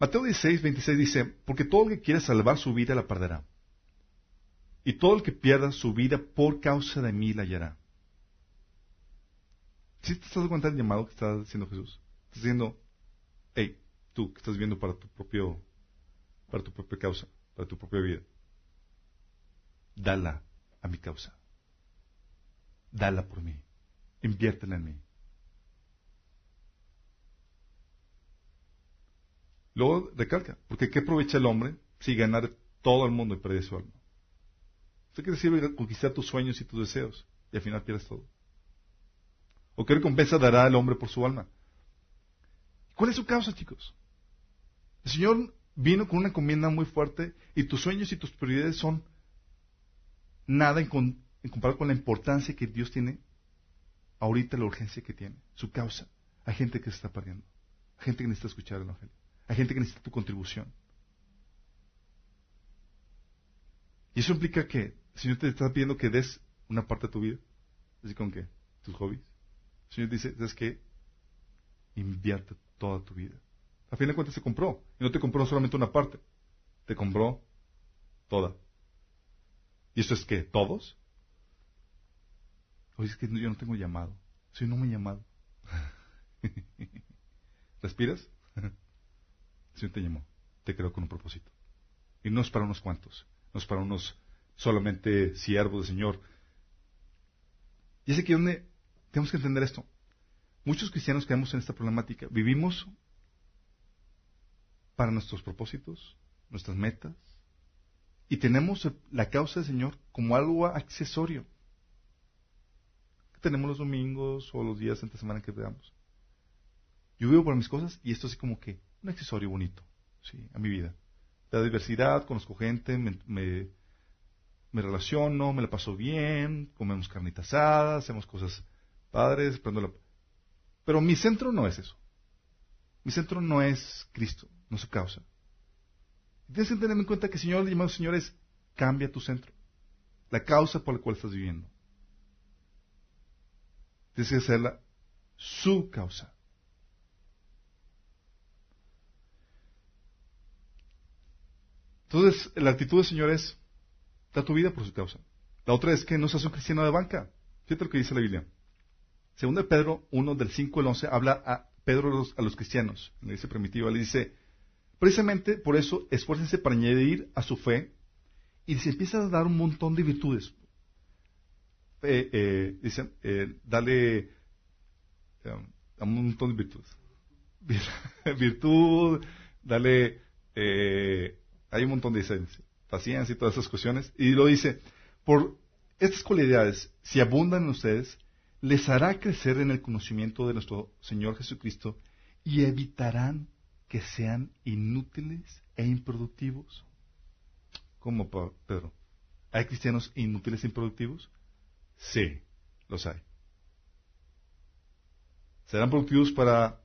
Mateo 16, 26 dice, porque todo el que quiere salvar su vida la perderá. Y todo el que pierda su vida por causa de mí la hallará. ¿Sí te estás cuenta del llamado que está haciendo Jesús? Estás diciendo, hey, tú que estás viendo para tu propio, para tu propia causa, para tu propia vida, dala a mi causa. Dala por mí. Inviértela en mí. Luego recalca, porque ¿qué aprovecha el hombre si ganar todo el mundo y perder su alma? ¿Usted qué sirve conquistar tus sueños y tus deseos y al final pierdes todo? ¿O qué recompensa dará el hombre por su alma? ¿Cuál es su causa, chicos? El Señor vino con una encomienda muy fuerte y tus sueños y tus prioridades son nada en, comparado con la importancia que Dios tiene ahorita, la urgencia que tiene, su causa. Hay gente que se está perdiendo, hay gente que necesita escuchar el Evangelio, hay gente que necesita tu contribución. Y eso implica que el Señor te está pidiendo que des una parte de tu vida, así con qué, tus hobbies. El Señor dice, ¿sabes qué? Invierte toda tu vida. A fin de cuentas se compró. Y no te compró solamente una parte. Te compró toda. ¿Y eso es que ¿Todos? Oye, es que yo no tengo llamado. Si no me he llamado. [laughs] ¿Respiras? [laughs] El Señor te llamó. Te creó con un propósito. Y no es para unos cuantos. No es para unos solamente siervos del Señor. Y es aquí donde tenemos que entender esto. Muchos cristianos quedamos en esta problemática. Vivimos para nuestros propósitos, nuestras metas, y tenemos la causa del Señor como algo accesorio. tenemos los domingos o los días entre semana que veamos. Yo vivo por mis cosas y esto es como que un accesorio bonito, ¿sí? A mi vida. La diversidad, conozco gente, me, me, relaciono, me la paso bien, comemos carnitas asadas, hacemos cosas padres, pero mi centro no es eso. Mi centro no es Cristo, no es su causa. Tienes que tener en cuenta que el Señor, llamado Señor, es cambia tu centro. La causa por la cual estás viviendo. Tienes que hacerla su causa. Entonces, la actitud del Señor es, da tu vida por su causa. La otra es que no seas un cristiano de banca. Fíjate lo que dice la Biblia. Segundo de Pedro 1 del 5 al 11 habla a Pedro a los, cristianos, le dice primitiva, le dice, precisamente por eso esfuércense para añadir a su fe y se empieza a dar un montón de virtudes. Eh, eh, dice, eh, dale un montón de virtudes. [laughs] Virtud, dale, hay un montón de diseños, paciencia y todas esas cuestiones. Y lo dice, por estas cualidades, si abundan en ustedes, les hará crecer en el conocimiento de nuestro Señor Jesucristo y evitarán que sean inútiles e improductivos. ¿Cómo, Pedro? ¿Hay cristianos inútiles e improductivos? Sí, los hay. Serán productivos para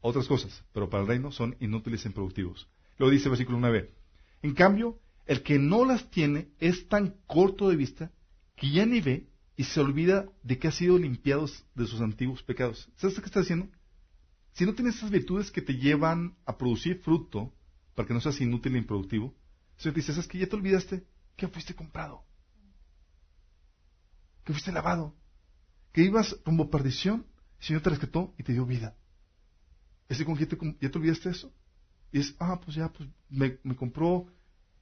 otras cosas, pero para el reino son inútiles e improductivos. Lo dice el versículo 9. En cambio, el que no las tiene es tan corto de vista que ya ni ve y se olvida de que ha sido limpiado de sus antiguos pecados. ¿Sabes qué está diciendo? Si no tienes esas virtudes que te llevan a producir fruto, para que no seas inútil e improductivo, se te dice, ¿sabes que ya te olvidaste que fuiste comprado? Que fuiste lavado, que ibas rumbo perdición El Señor te rescató y te dio vida. Es como que ya te olvidaste eso. Y es, ah, pues ya, pues me, me compró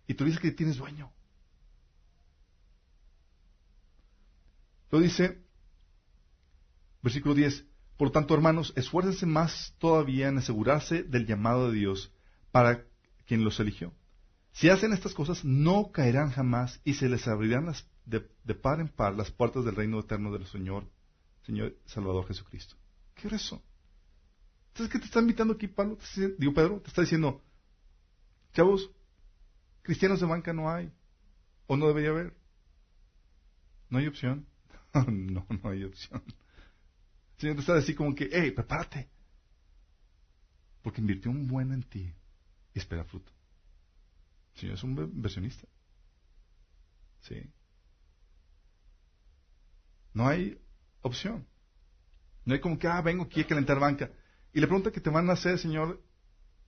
y tú dices que tienes dueño. Lo dice, versículo 10, por tanto, hermanos, esfuércense más todavía en asegurarse del llamado de Dios para quien los eligió. Si hacen estas cosas, no caerán jamás y se les abrirán las, de, par en par las puertas del reino eterno del Señor, Señor Salvador Jesucristo. ¿Qué es eso? Entonces, ¿qué te está invitando aquí, Pablo? Digo, Pedro, te está diciendo, chavos, cristianos de banca no hay, o no debería haber. No hay opción. [laughs] no, no hay opción. Señor te está diciendo como que, hey, prepárate. Porque invirtió un buen en ti y espera fruto. Señor es un inversionista. Sí. No hay opción. No hay como que, ah, vengo aquí a calentar banca. Y la pregunta que te van a hacer, Señor,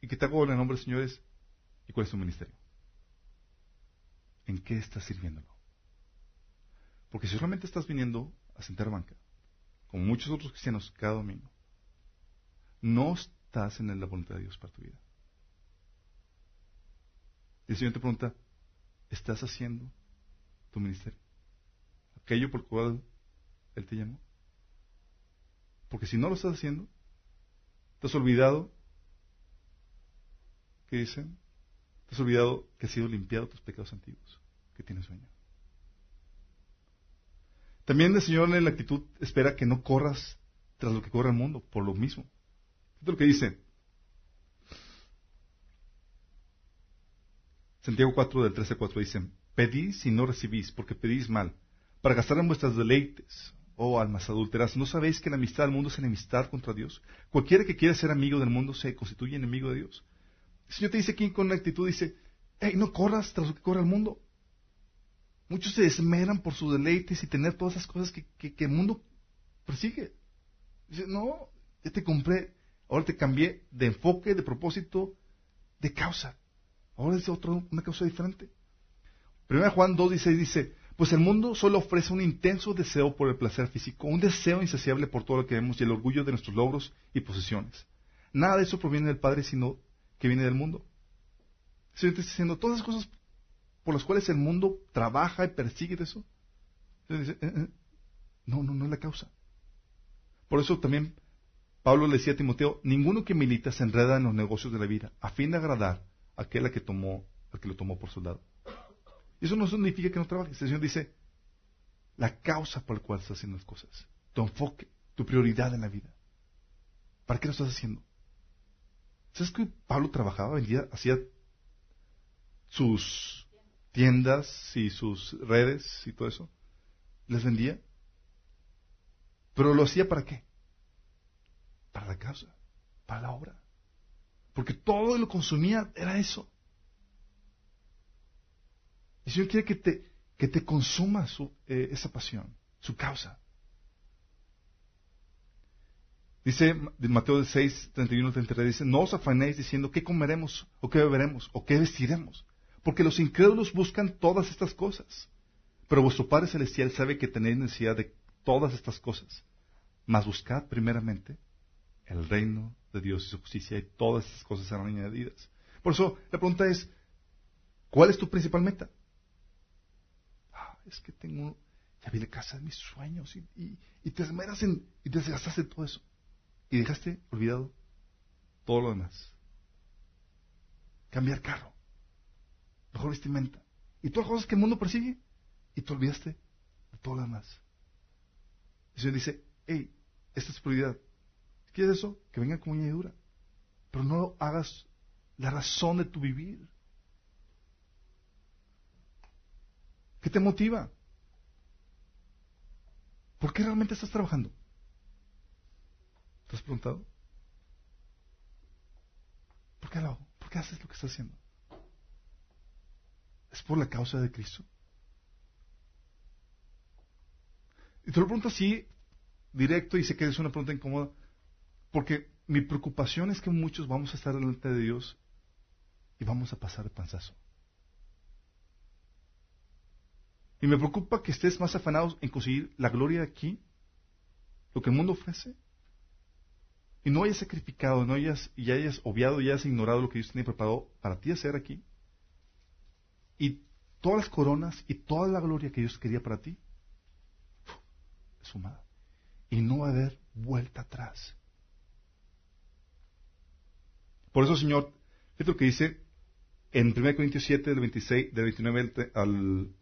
y que te hago en el nombre del Señor es, ¿y cuál es tu ministerio? ¿En qué estás sirviéndolo? Porque si solamente estás viniendo a sentar banca, como muchos otros cristianos cada domingo, no estás en la voluntad de Dios para tu vida. Y el Señor te pregunta, ¿estás haciendo tu ministerio? Aquello por lo cual Él te llamó. Porque si no lo estás haciendo, te has olvidado, ¿qué dicen? Te has olvidado que has sido limpiado tus pecados antiguos, que tienes sueño. También el Señor en la actitud espera que no corras tras lo que corre el mundo, por lo mismo. Es lo que dice. Santiago 4 del 13 al 4 dice, pedís y no recibís, porque pedís mal, para gastar en vuestras deleites, oh almas adúlteras, ¿no sabéis que la amistad del mundo es enemistad contra Dios? Cualquiera que quiera ser amigo del mundo se constituye enemigo de Dios. El Señor te dice aquí con una actitud, dice, hey, no corras tras lo que corre el mundo. Muchos se esmeran por sus deleites y tener todas esas cosas que, el mundo persigue. Dice, no, ya te compré, ahora te cambié de enfoque, de propósito, de causa. Ahora es otra, una causa diferente. Primera Juan 2.16 dice, pues el mundo solo ofrece un intenso deseo por el placer físico, un deseo insaciable por todo lo que vemos y el orgullo de nuestros logros y posesiones. Nada de eso proviene del Padre, sino que viene del mundo. Se está diciendo, todas las cosas por las cuales el mundo trabaja y persigue eso. Eh, eh, no, no, no es la causa. Por eso también Pablo le decía a Timoteo, ninguno que milita se enreda en los negocios de la vida, a fin de agradar a aquel a que tomó, al que lo tomó por soldado. Eso no significa que no trabaje. El Señor dice, la causa por la cual estás haciendo las cosas, tu enfoque, tu prioridad en la vida. ¿Para qué lo estás haciendo? ¿Sabes que Pablo trabajaba, vendía, hacía sus tiendas y sus redes y todo eso, les vendía. Pero lo hacía para qué? Para la causa, para la obra. Porque todo lo consumía era eso. Y el Señor quiere que te, que te consuma su, eh, esa pasión, su causa. Dice Mateo 6, 31, 33, dice, no os afanéis diciendo qué comeremos, o qué beberemos, o qué vestiremos porque los incrédulos buscan todas estas cosas. Pero vuestro Padre Celestial sabe que tenéis necesidad de todas estas cosas. Mas buscad primeramente el reino de Dios y su justicia y todas estas cosas serán añadidas. Por eso la pregunta es, ¿cuál es tu principal meta? Ah, es que tengo, ya vi la casa de mis sueños y, te esmeras en, y te desgastaste todo eso. Y dejaste olvidado todo lo demás. Cambiar carro mejor vestimenta. Y todas las cosas que el mundo persigue. Y te olvidaste de todo lo demás. El Señor dice, hey, esta es prioridad. ¿Quieres eso? Que venga con añadidura. Pero no hagas la razón de tu vivir. ¿Qué te motiva? ¿Por qué realmente estás trabajando? ¿Te has preguntado? ¿Por qué lo hago? ¿Por qué haces lo que estás haciendo? ¿Es por la causa de Cristo? Y te lo pregunto así, directo, y sé que es una pregunta incómoda, porque mi preocupación es que muchos vamos a estar delante de Dios y vamos a pasar de panzazo. Y me preocupa que estés más afanados en conseguir la gloria de aquí, lo que el mundo ofrece, y no hayas sacrificado, no hayas, y hayas obviado y hayas ignorado lo que Dios tiene preparado para ti hacer aquí, y todas las coronas y toda la gloria que Dios quería para ti, es sumada. Y no va a haber vuelta atrás. Por eso, Señor, es lo que dice en 1 Corintios 7, del, 26, del 29 al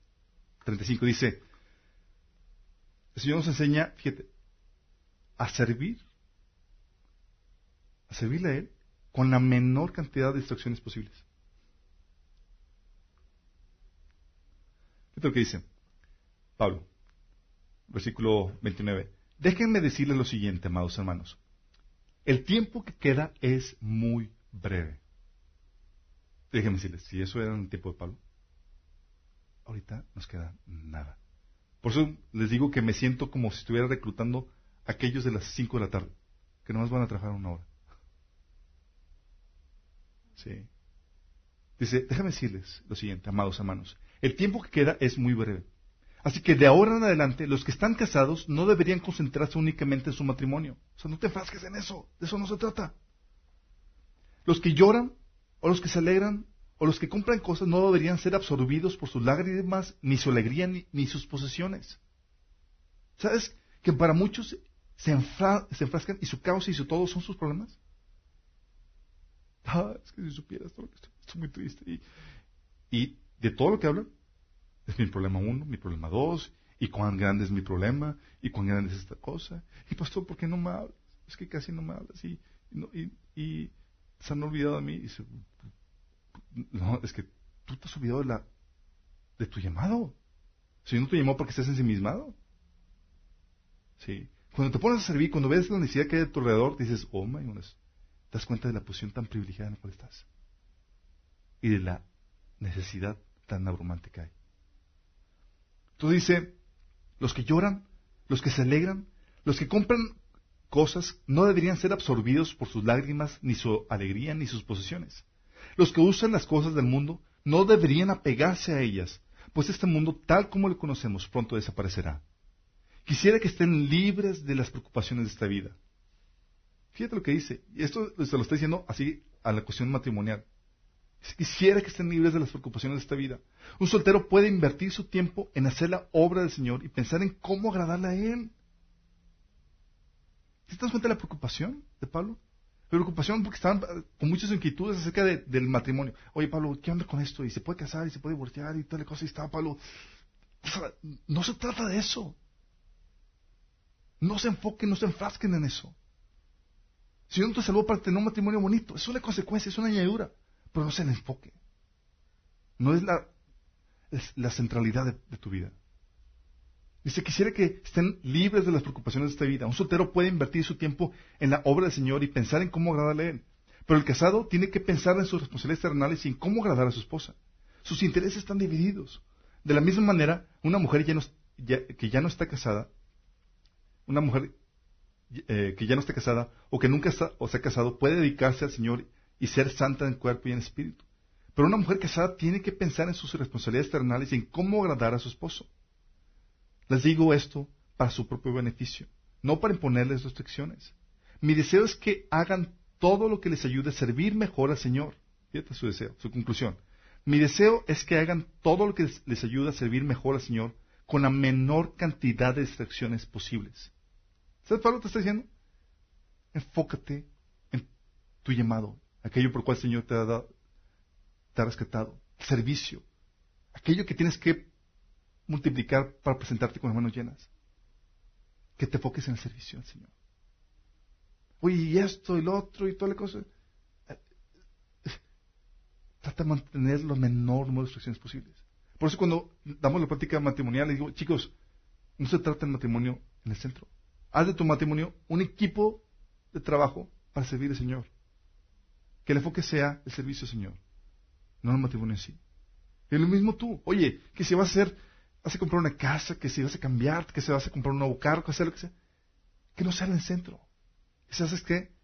35, dice, el Señor nos enseña, fíjate, a servir, a servirle a Él con la menor cantidad de instrucciones posibles. Fíjate lo que dice Pablo, versículo 29. Déjenme decirles lo siguiente, amados hermanos. El tiempo que queda es muy breve. Déjenme decirles, si eso era en el tiempo de Pablo, ahorita nos queda nada. Por eso les digo que me siento como si estuviera reclutando a aquellos de las 5 de la tarde, que nomás van a trabajar una hora. Sí. Dice, déjame decirles lo siguiente, amados hermanos. El tiempo que queda es muy breve. Así que de ahora en adelante, los que están casados no deberían concentrarse únicamente en su matrimonio. O sea, no te enfrasques en eso. De eso no se trata. Los que lloran, o los que se alegran, o los que compran cosas, no deberían ser absorbidos por sus lágrimas, ni su alegría, ni, sus posesiones. ¿Sabes que para muchos se, enfrascan y su causa y su todo son sus problemas? Ah, es que si supieras todo que estoy, estoy muy triste. Y de todo lo que hablan, es mi problema uno, mi problema dos, y cuán grande es mi problema, y cuán grande es esta cosa. Y pastor, ¿por qué no me hablas? Es que casi no me hablas, y, y, se han olvidado de mí. Y no, es que tú te has olvidado de, la, de tu llamado. Si no te llamó porque estás ensimismado. Sí. Cuando te pones a servir, cuando ves la necesidad que hay a tu alrededor, dices, oh my goodness, te das cuenta de la posición tan privilegiada en la cual estás. Y de la necesidad tan abrumante que hay. Tú dice, los que lloran, los que se alegran, los que compran cosas, no deberían ser absorbidos por sus lágrimas, ni su alegría, ni sus posesiones. Los que usan las cosas del mundo no deberían apegarse a ellas, pues este mundo, tal como lo conocemos, pronto desaparecerá. Quisiera que estén libres de las preocupaciones de esta vida. Fíjate lo que dice, y esto se lo está diciendo así a la cuestión matrimonial. Quisiera que estén libres de las preocupaciones de esta vida. Un soltero puede invertir su tiempo en hacer la obra del Señor y pensar en cómo agradarle a Él. ¿Te das cuenta de la preocupación de Pablo? La preocupación porque estaban con muchas inquietudes acerca del matrimonio. Oye, Pablo, ¿qué onda con esto? Y se puede casar y se puede divorciar y tal cosa. Y estaba Pablo. no se trata de eso. No se enfoquen, no se enfrasquen en eso. Si no te salvó para tener un matrimonio bonito, es una consecuencia, es una añadidura pero no es el enfoque. No es la, centralidad de, tu vida. Dice, quisiera que estén libres de las preocupaciones de esta vida. Un soltero puede invertir su tiempo en la obra del Señor y pensar en cómo agradarle a Él. Pero el casado tiene que pensar en sus responsabilidades terrenales y en cómo agradar a su esposa. Sus intereses están divididos. De la misma manera, una mujer que ya no está casada, una mujer eh, que ya no está casada o que nunca está, o se ha casado puede dedicarse al Señor y ser santa en cuerpo y en espíritu. Pero una mujer casada tiene que pensar en sus responsabilidades terrenales y en cómo agradar a su esposo. Les digo esto para su propio beneficio, no para imponerles restricciones. Mi deseo es que hagan todo lo que les ayude a servir mejor al Señor. Fíjate su deseo, su conclusión. Mi deseo es que hagan todo lo que les ayude a servir mejor al Señor con la menor cantidad de distracciones posibles. ¿Sabes Pablo te está diciendo? Enfócate en tu llamado, aquello por cual el Señor te ha, dado, te ha rescatado, servicio, aquello que tienes que multiplicar para presentarte con las manos llenas. Que te enfoques en el servicio al Señor. Oye, y esto y lo otro y toda la cosa. Trata de mantener lo menor número de restricciones posibles. Por eso cuando damos la práctica matrimonial, les digo, chicos, no se trata del matrimonio en el centro. Haz de tu matrimonio un equipo de trabajo para servir al Señor. Que el enfoque sea el servicio al Señor, no el matrimonio en sí. Y lo mismo tú. Oye, que si vas a hacer, vas a comprar una casa, que si vas a cambiar, que si vas a comprar un nuevo carro, que sea lo que sea, que no sea en el centro. Que ¿Sabes qué?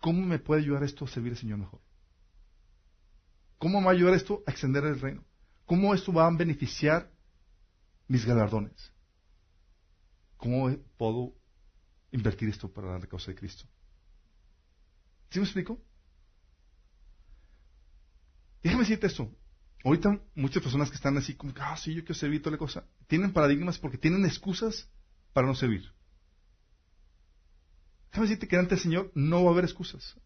¿Cómo me puede ayudar esto a servir al Señor mejor? ¿Cómo me va a ayudar esto a extender el reino? ¿Cómo esto va a beneficiar mis galardones? ¿Cómo puedo invertir esto para la causa de Cristo? ¿Sí me explico? Déjame decirte esto. Ahorita muchas personas que están así como, ah, sí, yo quiero servir toda la cosa, tienen paradigmas porque tienen excusas para no servir. Déjame decirte que ante el Señor no va a haber excusas.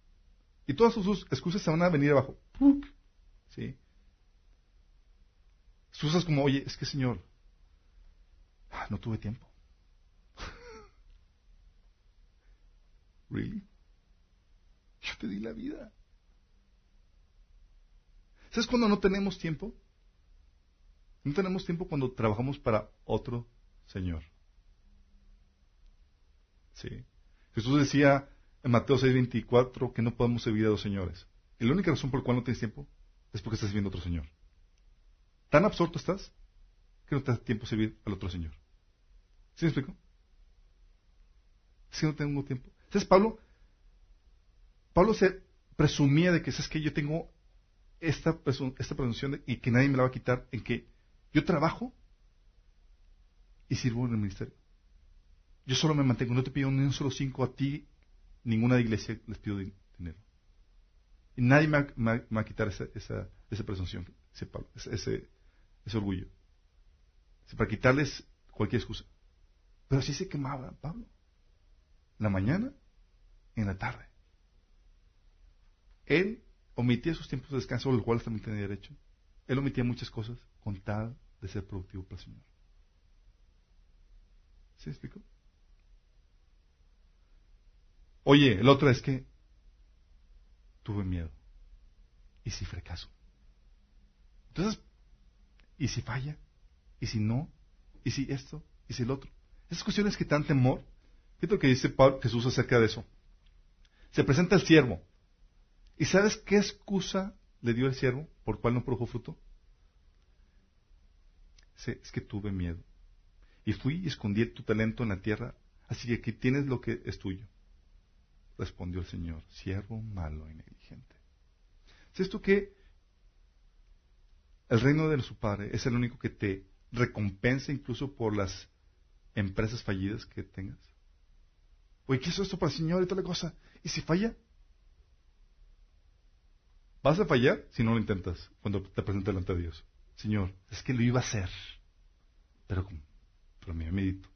Y todas sus excusas se van a venir abajo. ¿Sí? Excusas como, oye, es que Señor, ah, no tuve tiempo. [laughs] ¿Really? Yo te di la vida. ¿Sabes cuando no tenemos tiempo? No tenemos tiempo cuando trabajamos para otro Señor. Sí. Jesús decía en Mateo 6:24 que no podemos servir a dos señores. Y la única razón por la cual no tienes tiempo es porque estás sirviendo a otro Señor. Tan absorto estás que no te da tiempo servir al otro Señor. ¿Sí me explico? Si no tengo tiempo. ¿Sabes, Pablo? Pablo se presumía de que, ¿sabes que Yo tengo esta, esta presunción y que nadie me la va a quitar en que yo trabajo y sirvo en el ministerio. Yo solo me mantengo, no te pido ni un solo cinco a ti, ninguna iglesia les pido dinero. Y nadie me va, a quitar esa, esa, esa presunción, ese, ese, ese orgullo. para quitarles cualquier excusa. Pero así se quemaba Pablo. La mañana, en la tarde. Él omitía sus tiempos de descanso, los cuales también tenía derecho. Él omitía muchas cosas con tal de ser productivo para el Señor. ¿Sí explico? Oye, el otro es que tuve miedo. ¿Y si fracaso? Entonces, ¿y si falla? ¿Y si no? ¿Y si esto? ¿Y si el otro? Esas cuestiones que dan temor. ¿Qué es lo que dice Jesús acerca de eso? Se presenta el siervo. ¿Y sabes qué excusa le dio el siervo por cual no produjo fruto? es que tuve miedo. Y fui y escondí tu talento en la tierra, así que aquí tienes lo que es tuyo. Respondió el Señor, siervo malo y negligente. ¿Sabes tú que el reino de su Padre es el único que te recompensa incluso por las empresas fallidas que tengas? Oye, ¿qué es esto para el Señor y toda la cosa? ¿Y si falla? Vas a fallar si no lo intentas cuando te presentes delante de Dios. Señor, es que lo iba a hacer. Pero, pero me medito.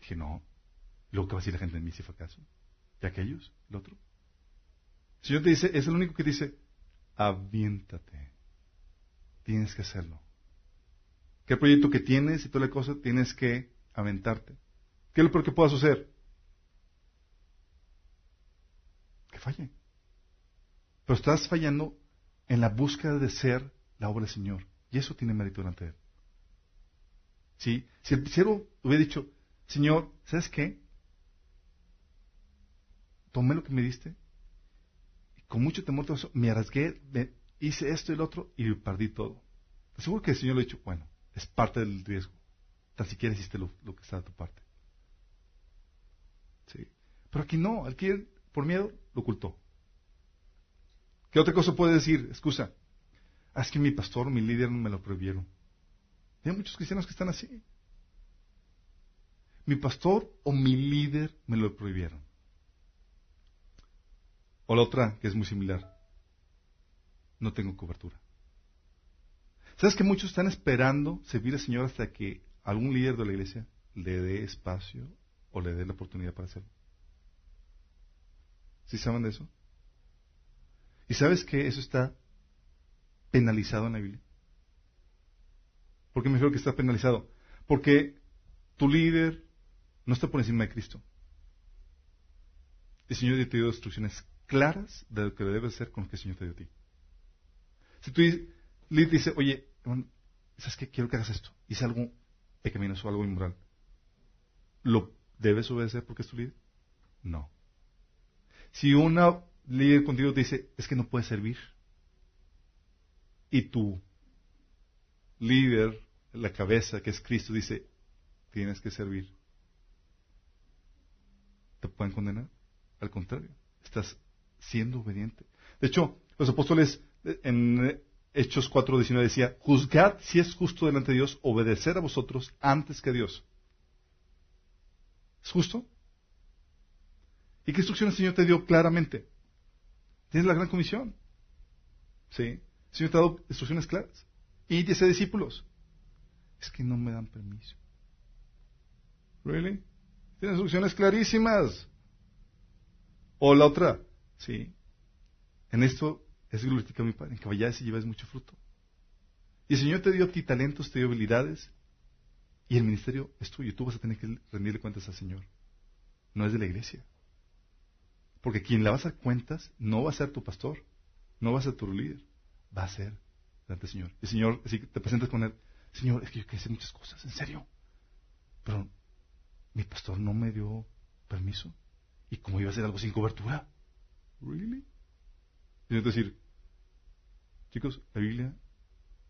Dije, no. Luego, ¿qué va a decir la gente de mí si fue acaso? ¿Y aquellos? ¿El otro? El Señor te dice, es el único que dice, aviéntate. Tienes que hacerlo. ¿Qué proyecto que tienes y toda la cosa tienes que aventarte? ¿Qué es lo peor que pueda suceder? Que falle. Pero estás fallando en la búsqueda de ser la obra del Señor. Y eso tiene mérito delante de Él. Si el siervo hubiera dicho, Señor, ¿sabes qué? Tomé lo que me diste, y con mucho temor me arriesgué, hice esto y lo otro, y perdí todo. Seguro que el Señor le ha dicho, bueno, es parte del riesgo. Tan siquiera hiciste lo, que está de tu parte. ¿Sí? Pero aquí no, aquí por miedo lo ocultó. ¿Qué otra cosa puede decir? Excusa. Ah, es que mi pastor, mi líder me lo prohibieron. Hay muchos cristianos que están así. Mi pastor o mi líder me lo prohibieron. O la otra, que es muy similar. No tengo cobertura. ¿Sabes que muchos están esperando servir al Señor hasta que algún líder de la iglesia le dé espacio o le dé la oportunidad para hacerlo? ¿Sí saben de eso? ¿Y sabes que eso está penalizado en la Biblia? ¿Por qué me refiero que está penalizado? Porque tu líder no está por encima de Cristo. El Señor te dio instrucciones claras de lo que debes hacer con lo que el Señor te dio a ti. Si tu líder dice, oye, ¿sabes qué? Quiero que hagas esto. Hice algo pecaminoso algo inmoral. ¿Lo debes obedecer porque es tu líder? No. Si una líder contigo te dice, es que no puedes servir. Y tu líder, la cabeza, que es Cristo, dice, tienes que servir. ¿Te pueden condenar? Al contrario, estás siendo obediente. De hecho, los apóstoles en Hechos 4.19 decía, juzgad si es justo delante de Dios obedecer a vosotros antes que a Dios. ¿Es justo? ¿Y qué instrucciones el Señor te dio claramente? Tienes la gran comisión. ¿Sí? El Señor te ha dado instrucciones claras. Y dice discípulos. Es que no me dan permiso. ¿Really? Tienes instrucciones clarísimas. O la otra. Sí. En esto es glorificar mi Padre, en vayas y lleves mucho fruto. Y el Señor te dio a ti talentos, te dio habilidades, y el ministerio es tuyo. Tú vas a tener que rendirle cuentas al Señor. No es de la iglesia. Porque quien le va a cuentas no va a ser tu pastor, no va a ser tu líder, va a ser delante del Señor. El Señor, si te presentas con él, Señor, es que yo quiero hacer muchas cosas, en serio. Pero mi pastor no me dio permiso. ¿Y cómo iba a hacer algo sin cobertura? ¿Really? Es decir, chicos, la Biblia,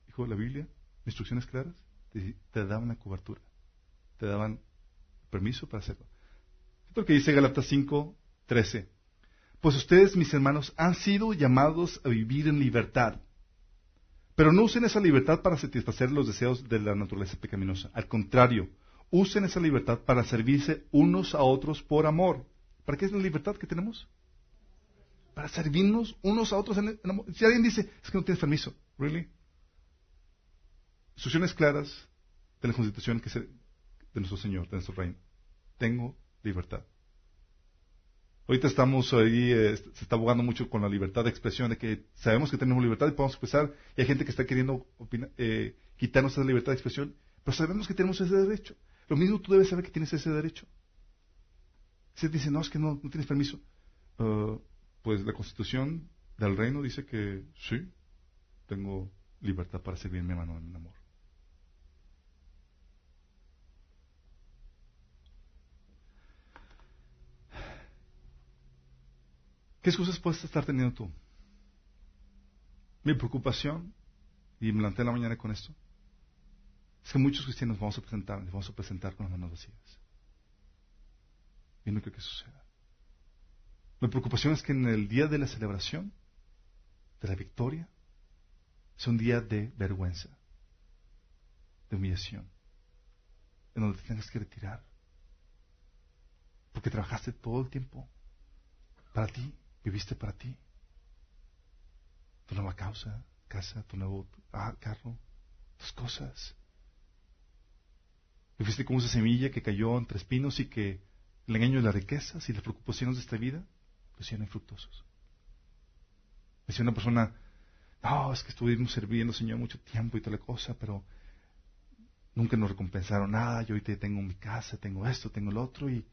hijo, la Biblia, instrucciones claras, te, te daban la cobertura, te daban permiso para hacerlo. Esto es lo que dice Galatas 5, 13. Pues ustedes, mis hermanos, han sido llamados a vivir en libertad. Pero no usen esa libertad para satisfacer los deseos de la naturaleza pecaminosa. Al contrario, usen esa libertad para servirse unos a otros por amor. ¿Para qué es la libertad que tenemos? Para servirnos unos a otros en, amor. Si alguien dice, es que no tienes permiso, ¿really? Instrucciones claras de la constitución que de nuestro Señor, de nuestro reino. Tengo libertad. Ahorita estamos ahí, eh, se está abogando mucho con la libertad de expresión, de que sabemos que tenemos libertad y podemos expresar, y hay gente que está queriendo eh, quitarnos esa libertad de expresión, pero sabemos que tenemos ese derecho. Lo mismo tú debes saber que tienes ese derecho. Si te dice, no, es que no, no tienes permiso, uh, pues la constitución del reino dice que sí, tengo libertad para servir mi hermano en amor. ¿Qué excusas puedes estar teniendo tú? Mi preocupación, y me levanté la mañana con esto, es que muchos cristianos vamos a presentar, vamos a presentar con las manos vacías. Y no creo que suceda. Mi preocupación es que en el día de la celebración, de la victoria, sea un día de vergüenza, de humillación, en donde te tengas que retirar, porque trabajaste todo el tiempo para ti, viviste para ti. Tu nueva causa, casa, tu nuevo ah, carro, tus cosas. Viviste como esa semilla que cayó entre espinos y que el engaño de las riquezas y las preocupaciones de esta vida lo hicieron infructuosos. Decía una persona, no, es que estuvimos sirviendo, Señor, mucho tiempo y tal cosa, pero nunca nos recompensaron nada. Yo ahorita tengo mi casa, tengo esto, tengo el otro, y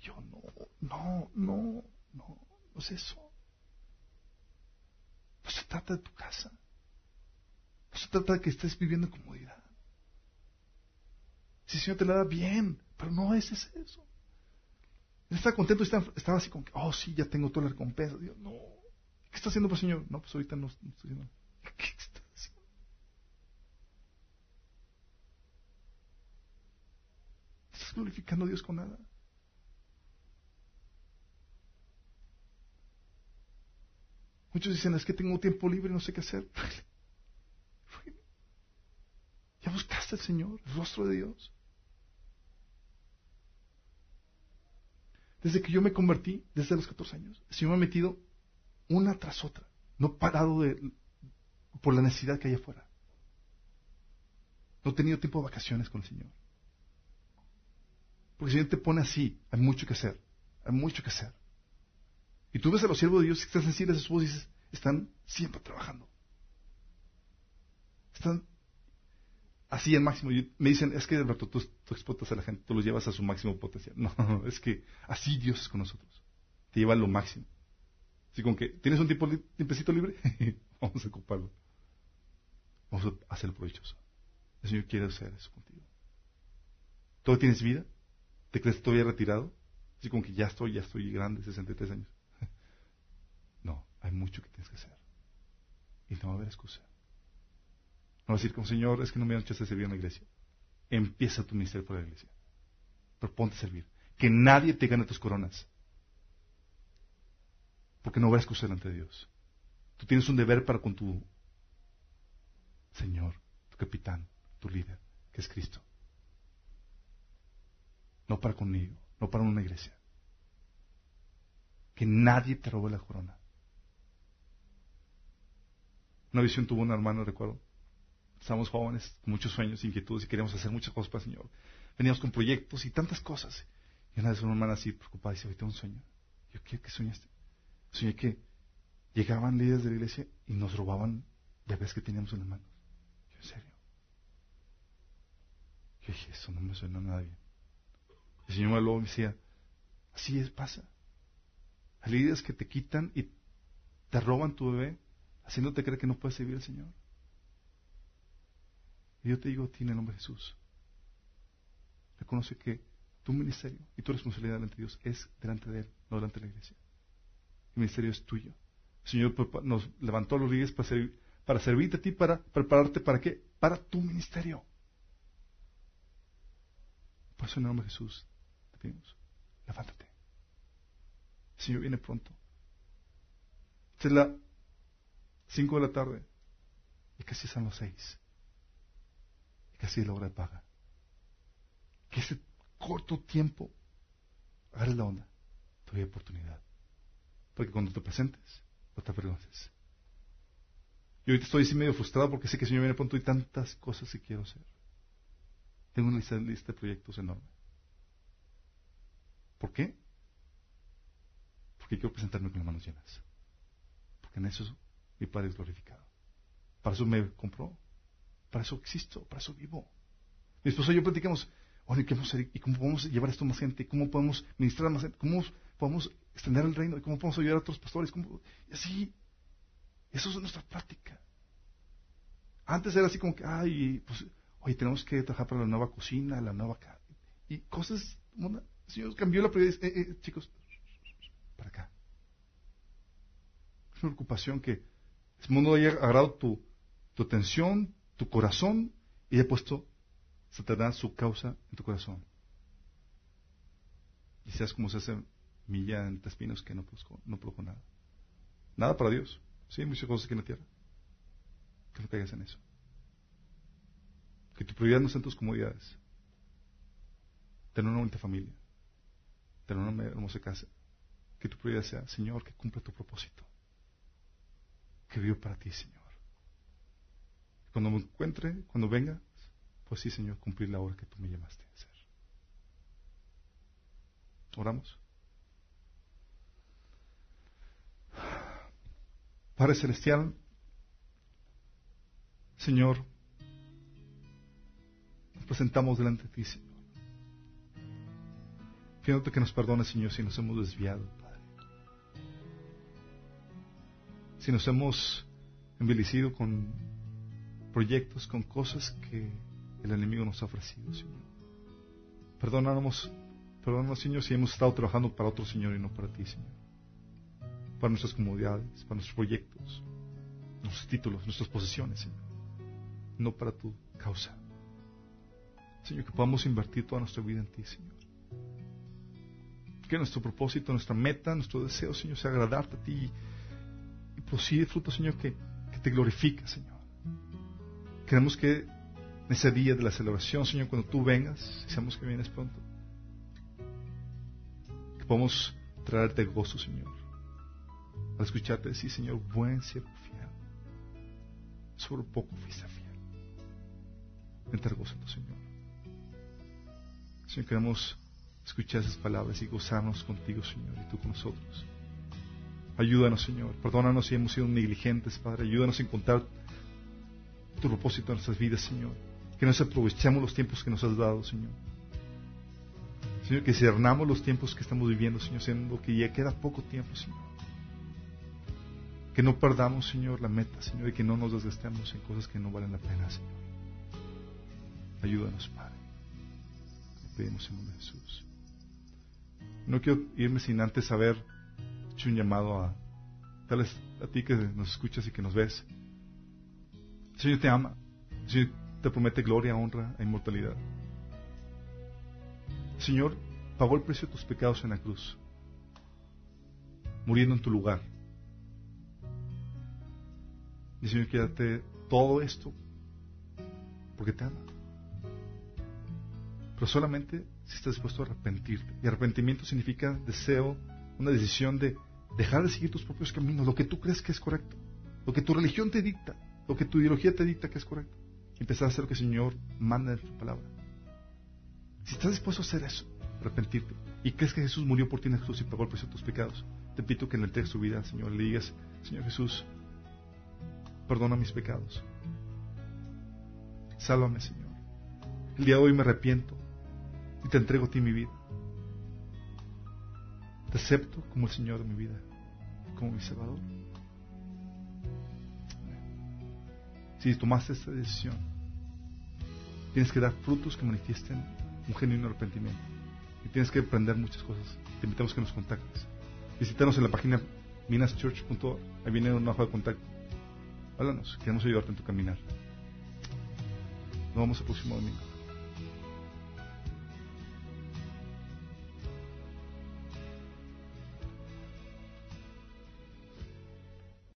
yo no, no, no, no, no es eso. No se trata de tu casa. No se trata de que estés viviendo en comodidad. Si el Señor te la da bien, pero no es eso. Él está contento y estaba así como que, oh sí, ya tengo toda la recompensa. Dios, no. ¿Qué está haciendo, pues, Señor? No, pues ahorita no, estoy haciendo. [laughs] ¿Qué está haciendo? ¿Estás glorificando a Dios con nada? Muchos dicen, es que tengo tiempo libre no sé qué hacer. [laughs] ¿Ya buscaste al Señor, el rostro de Dios? Desde que yo me convertí, desde los 14 años, el Señor me ha metido una tras otra. No parado de, por la necesidad que hay afuera. No he tenido tiempo de vacaciones con el Señor. Porque el Señor te pone así, hay mucho que hacer, hay mucho que hacer. Y tú ves a los siervos de Dios que están sensibles a su voz y dices, están siempre trabajando. Están así en máximo. me dicen, es que Alberto, tú, tú, explotas a la gente, tú los llevas a su máximo potencial. [laughs] No, es que así Dios es con nosotros. Te lleva a lo máximo. Así como que, ¿tienes un tiempo, tiempecito libre? [laughs] Vamos a ocuparlo. Vamos a hacerlo provechoso. El Señor quiere hacer eso contigo. ¿Todavía tienes vida? ¿Te crees todavía retirado? Así como que ya estoy, ya estoy grande, 63 años. Hay mucho que tienes que hacer. Y no va a haber excusa. No va a decir como Señor, es que no me han hecho servir en la iglesia. Empieza tu ministerio por la iglesia. Pero ponte a servir. Que nadie te gane tus coronas. Porque no va a excusa delante de Dios. Tú tienes un deber para con tu Señor, tu capitán, tu líder, que es Cristo. No para conmigo, no para una iglesia. que nadie te robe la corona. Una visión tuvo un hermano, recuerdo. Estábamos jóvenes, con muchos sueños, inquietudes y queríamos hacer muchas cosas para el Señor. Veníamos con proyectos y tantas cosas. Y una vez una hermana así preocupada dice, hoy tengo un sueño. Yo, ¿qué, qué soñaste? Soñé que llegaban líderes de la iglesia y nos robaban bebés que teníamos en las manos. Yo, en serio. Yo dije, eso no me suena a nadie. El Señor me y me decía, así es, pasa. Hay líderes que te quitan y te roban tu bebé, haciéndote creer que no puedes servir al Señor. Y yo te digo, tiene el nombre de Jesús. Reconoce que tu ministerio y tu responsabilidad delante de Dios es delante de Él, no delante de la iglesia. El ministerio es tuyo. El Señor pues, nos levantó los líderes para, servir, para servirte a ti, para prepararte para qué? Para tu ministerio. Por eso en el nombre de Jesús te pedimos, levántate. El Señor viene pronto. Esta es la 5 de la tarde. Y casi están las 6. Y casi es la hora de paga. Que ese corto tiempo agarres la onda. Todavía hay oportunidad. Porque cuando te presentes, no te avergüences. Yo ahorita estoy así medio frustrado porque sé que el Señor viene pronto y tantas cosas que quiero hacer. Tengo una lista, lista de proyectos enorme. ¿Por qué? Porque quiero presentarme con las manos llenas. Porque en eso mi Padre es glorificado. Para eso me compró. Para eso existo. Para eso vivo. Mi esposo y yo platicamos. ¿qué vamos a hacer? ¿Y cómo podemos llevar esto a más gente? ¿Cómo podemos ministrar a más gente? ¿Cómo podemos extender el reino? ¿Y cómo podemos ayudar a otros pastores? Y así. Eso es nuestra práctica. Antes era así como que, ay, pues Oye, tenemos que trabajar para la nueva cocina, la nueva... Y cosas... El Señor cambió la prioridad. Eh, eh, chicos, para acá. Es una ocupación que el mundo haya agarrado tu, tu atención, tu corazón, y haya puesto Satanás su causa en tu corazón. Y seas como se hace milla en espinos que no produjo, no nada. Nada para Dios. Sí, muchas cosas aquí en la tierra. Que no caigas en eso. Que tu prioridad no sean tus comodidades. Tener una bonita familia. Tener una hermosa casa. Que tu prioridad sea, Señor, que cumpla tu propósito. Que vivo para ti, Señor. Cuando me encuentre, cuando venga, pues sí, Señor, cumplir la hora que tú me llamaste a hacer. Oramos. Padre Celestial, Señor, presentamos delante de ti, Señor. Pidiéndote que nos perdones, Señor, si nos hemos desviado, Si nos hemos envilecido con proyectos, con cosas que el enemigo nos ha ofrecido, Señor. Perdónanos, perdónanos, Señor, si hemos estado trabajando para otro Señor y no para ti, Señor. Para nuestras comodidades, para nuestros proyectos, nuestros títulos, nuestras posesiones, Señor. No para tu causa. Señor, que podamos invertir toda nuestra vida en ti, Señor. Que nuestro propósito, nuestra meta, nuestro deseo, Señor, sea agradarte a ti producir fruto, Señor, que, te glorifica, Señor. Queremos que en ese día de la celebración, Señor, cuando tú vengas, seamos que vienes pronto, que podamos traerte gozo, Señor, al escucharte decir, Señor, buen siervo fiel, sobre poco fuiste fiel. Entre gozo Señor. Señor, queremos escuchar esas palabras y gozarnos contigo, Señor, y tú con nosotros. Ayúdanos, Señor. Perdónanos si hemos sido negligentes, Padre. Ayúdanos a encontrar tu propósito en nuestras vidas, Señor. Que nos aprovechemos los tiempos que nos has dado, Señor. Señor, que cernamos los tiempos que estamos viviendo, Señor, siendo que ya queda poco tiempo, Señor. Que no perdamos, Señor, la meta, Señor, y que no nos desgastemos en cosas que no valen la pena, Señor. Ayúdanos, Padre pedimos en nombre de Jesús. No quiero irme sin antes haber un llamado a tal vez a ti que nos escuchas y que nos ves. El Señor te ama. Señor te promete gloria, honra e inmortalidad. Señor pagó el precio de tus pecados en la cruz, muriendo en tu lugar. Y Señor quiere darte todo esto porque te ama pero solamente si estás dispuesto a arrepentirte. Y arrepentimiento significa deseo una decisión de dejar de seguir tus propios caminos, lo que tú crees que es correcto, lo que tu religión te dicta, lo que tu ideología te dicta que es correcto, empezar a hacer lo que el Señor manda en su palabra. Si estás dispuesto a hacer eso, arrepentirte, y crees que Jesús murió por ti en Jesús y pagó el precio de tus pecados, te pido que en el texto de tu vida, Señor, le digas, Señor Jesús, perdona mis pecados. Sálvame, Señor. El día de hoy me arrepiento y te entrego a ti mi vida. Te acepto como el Señor de mi vida, como mi Salvador. Si tomaste esta decisión, tienes que dar frutos que manifiesten un genuino arrepentimiento. Y tienes que aprender muchas cosas. Te invitamos a que nos contactes. Visítanos en la página minaschurch.org. Ahí viene una hoja de contacto. Háblanos, queremos ayudarte en tu caminar. Nos vemos el próximo domingo.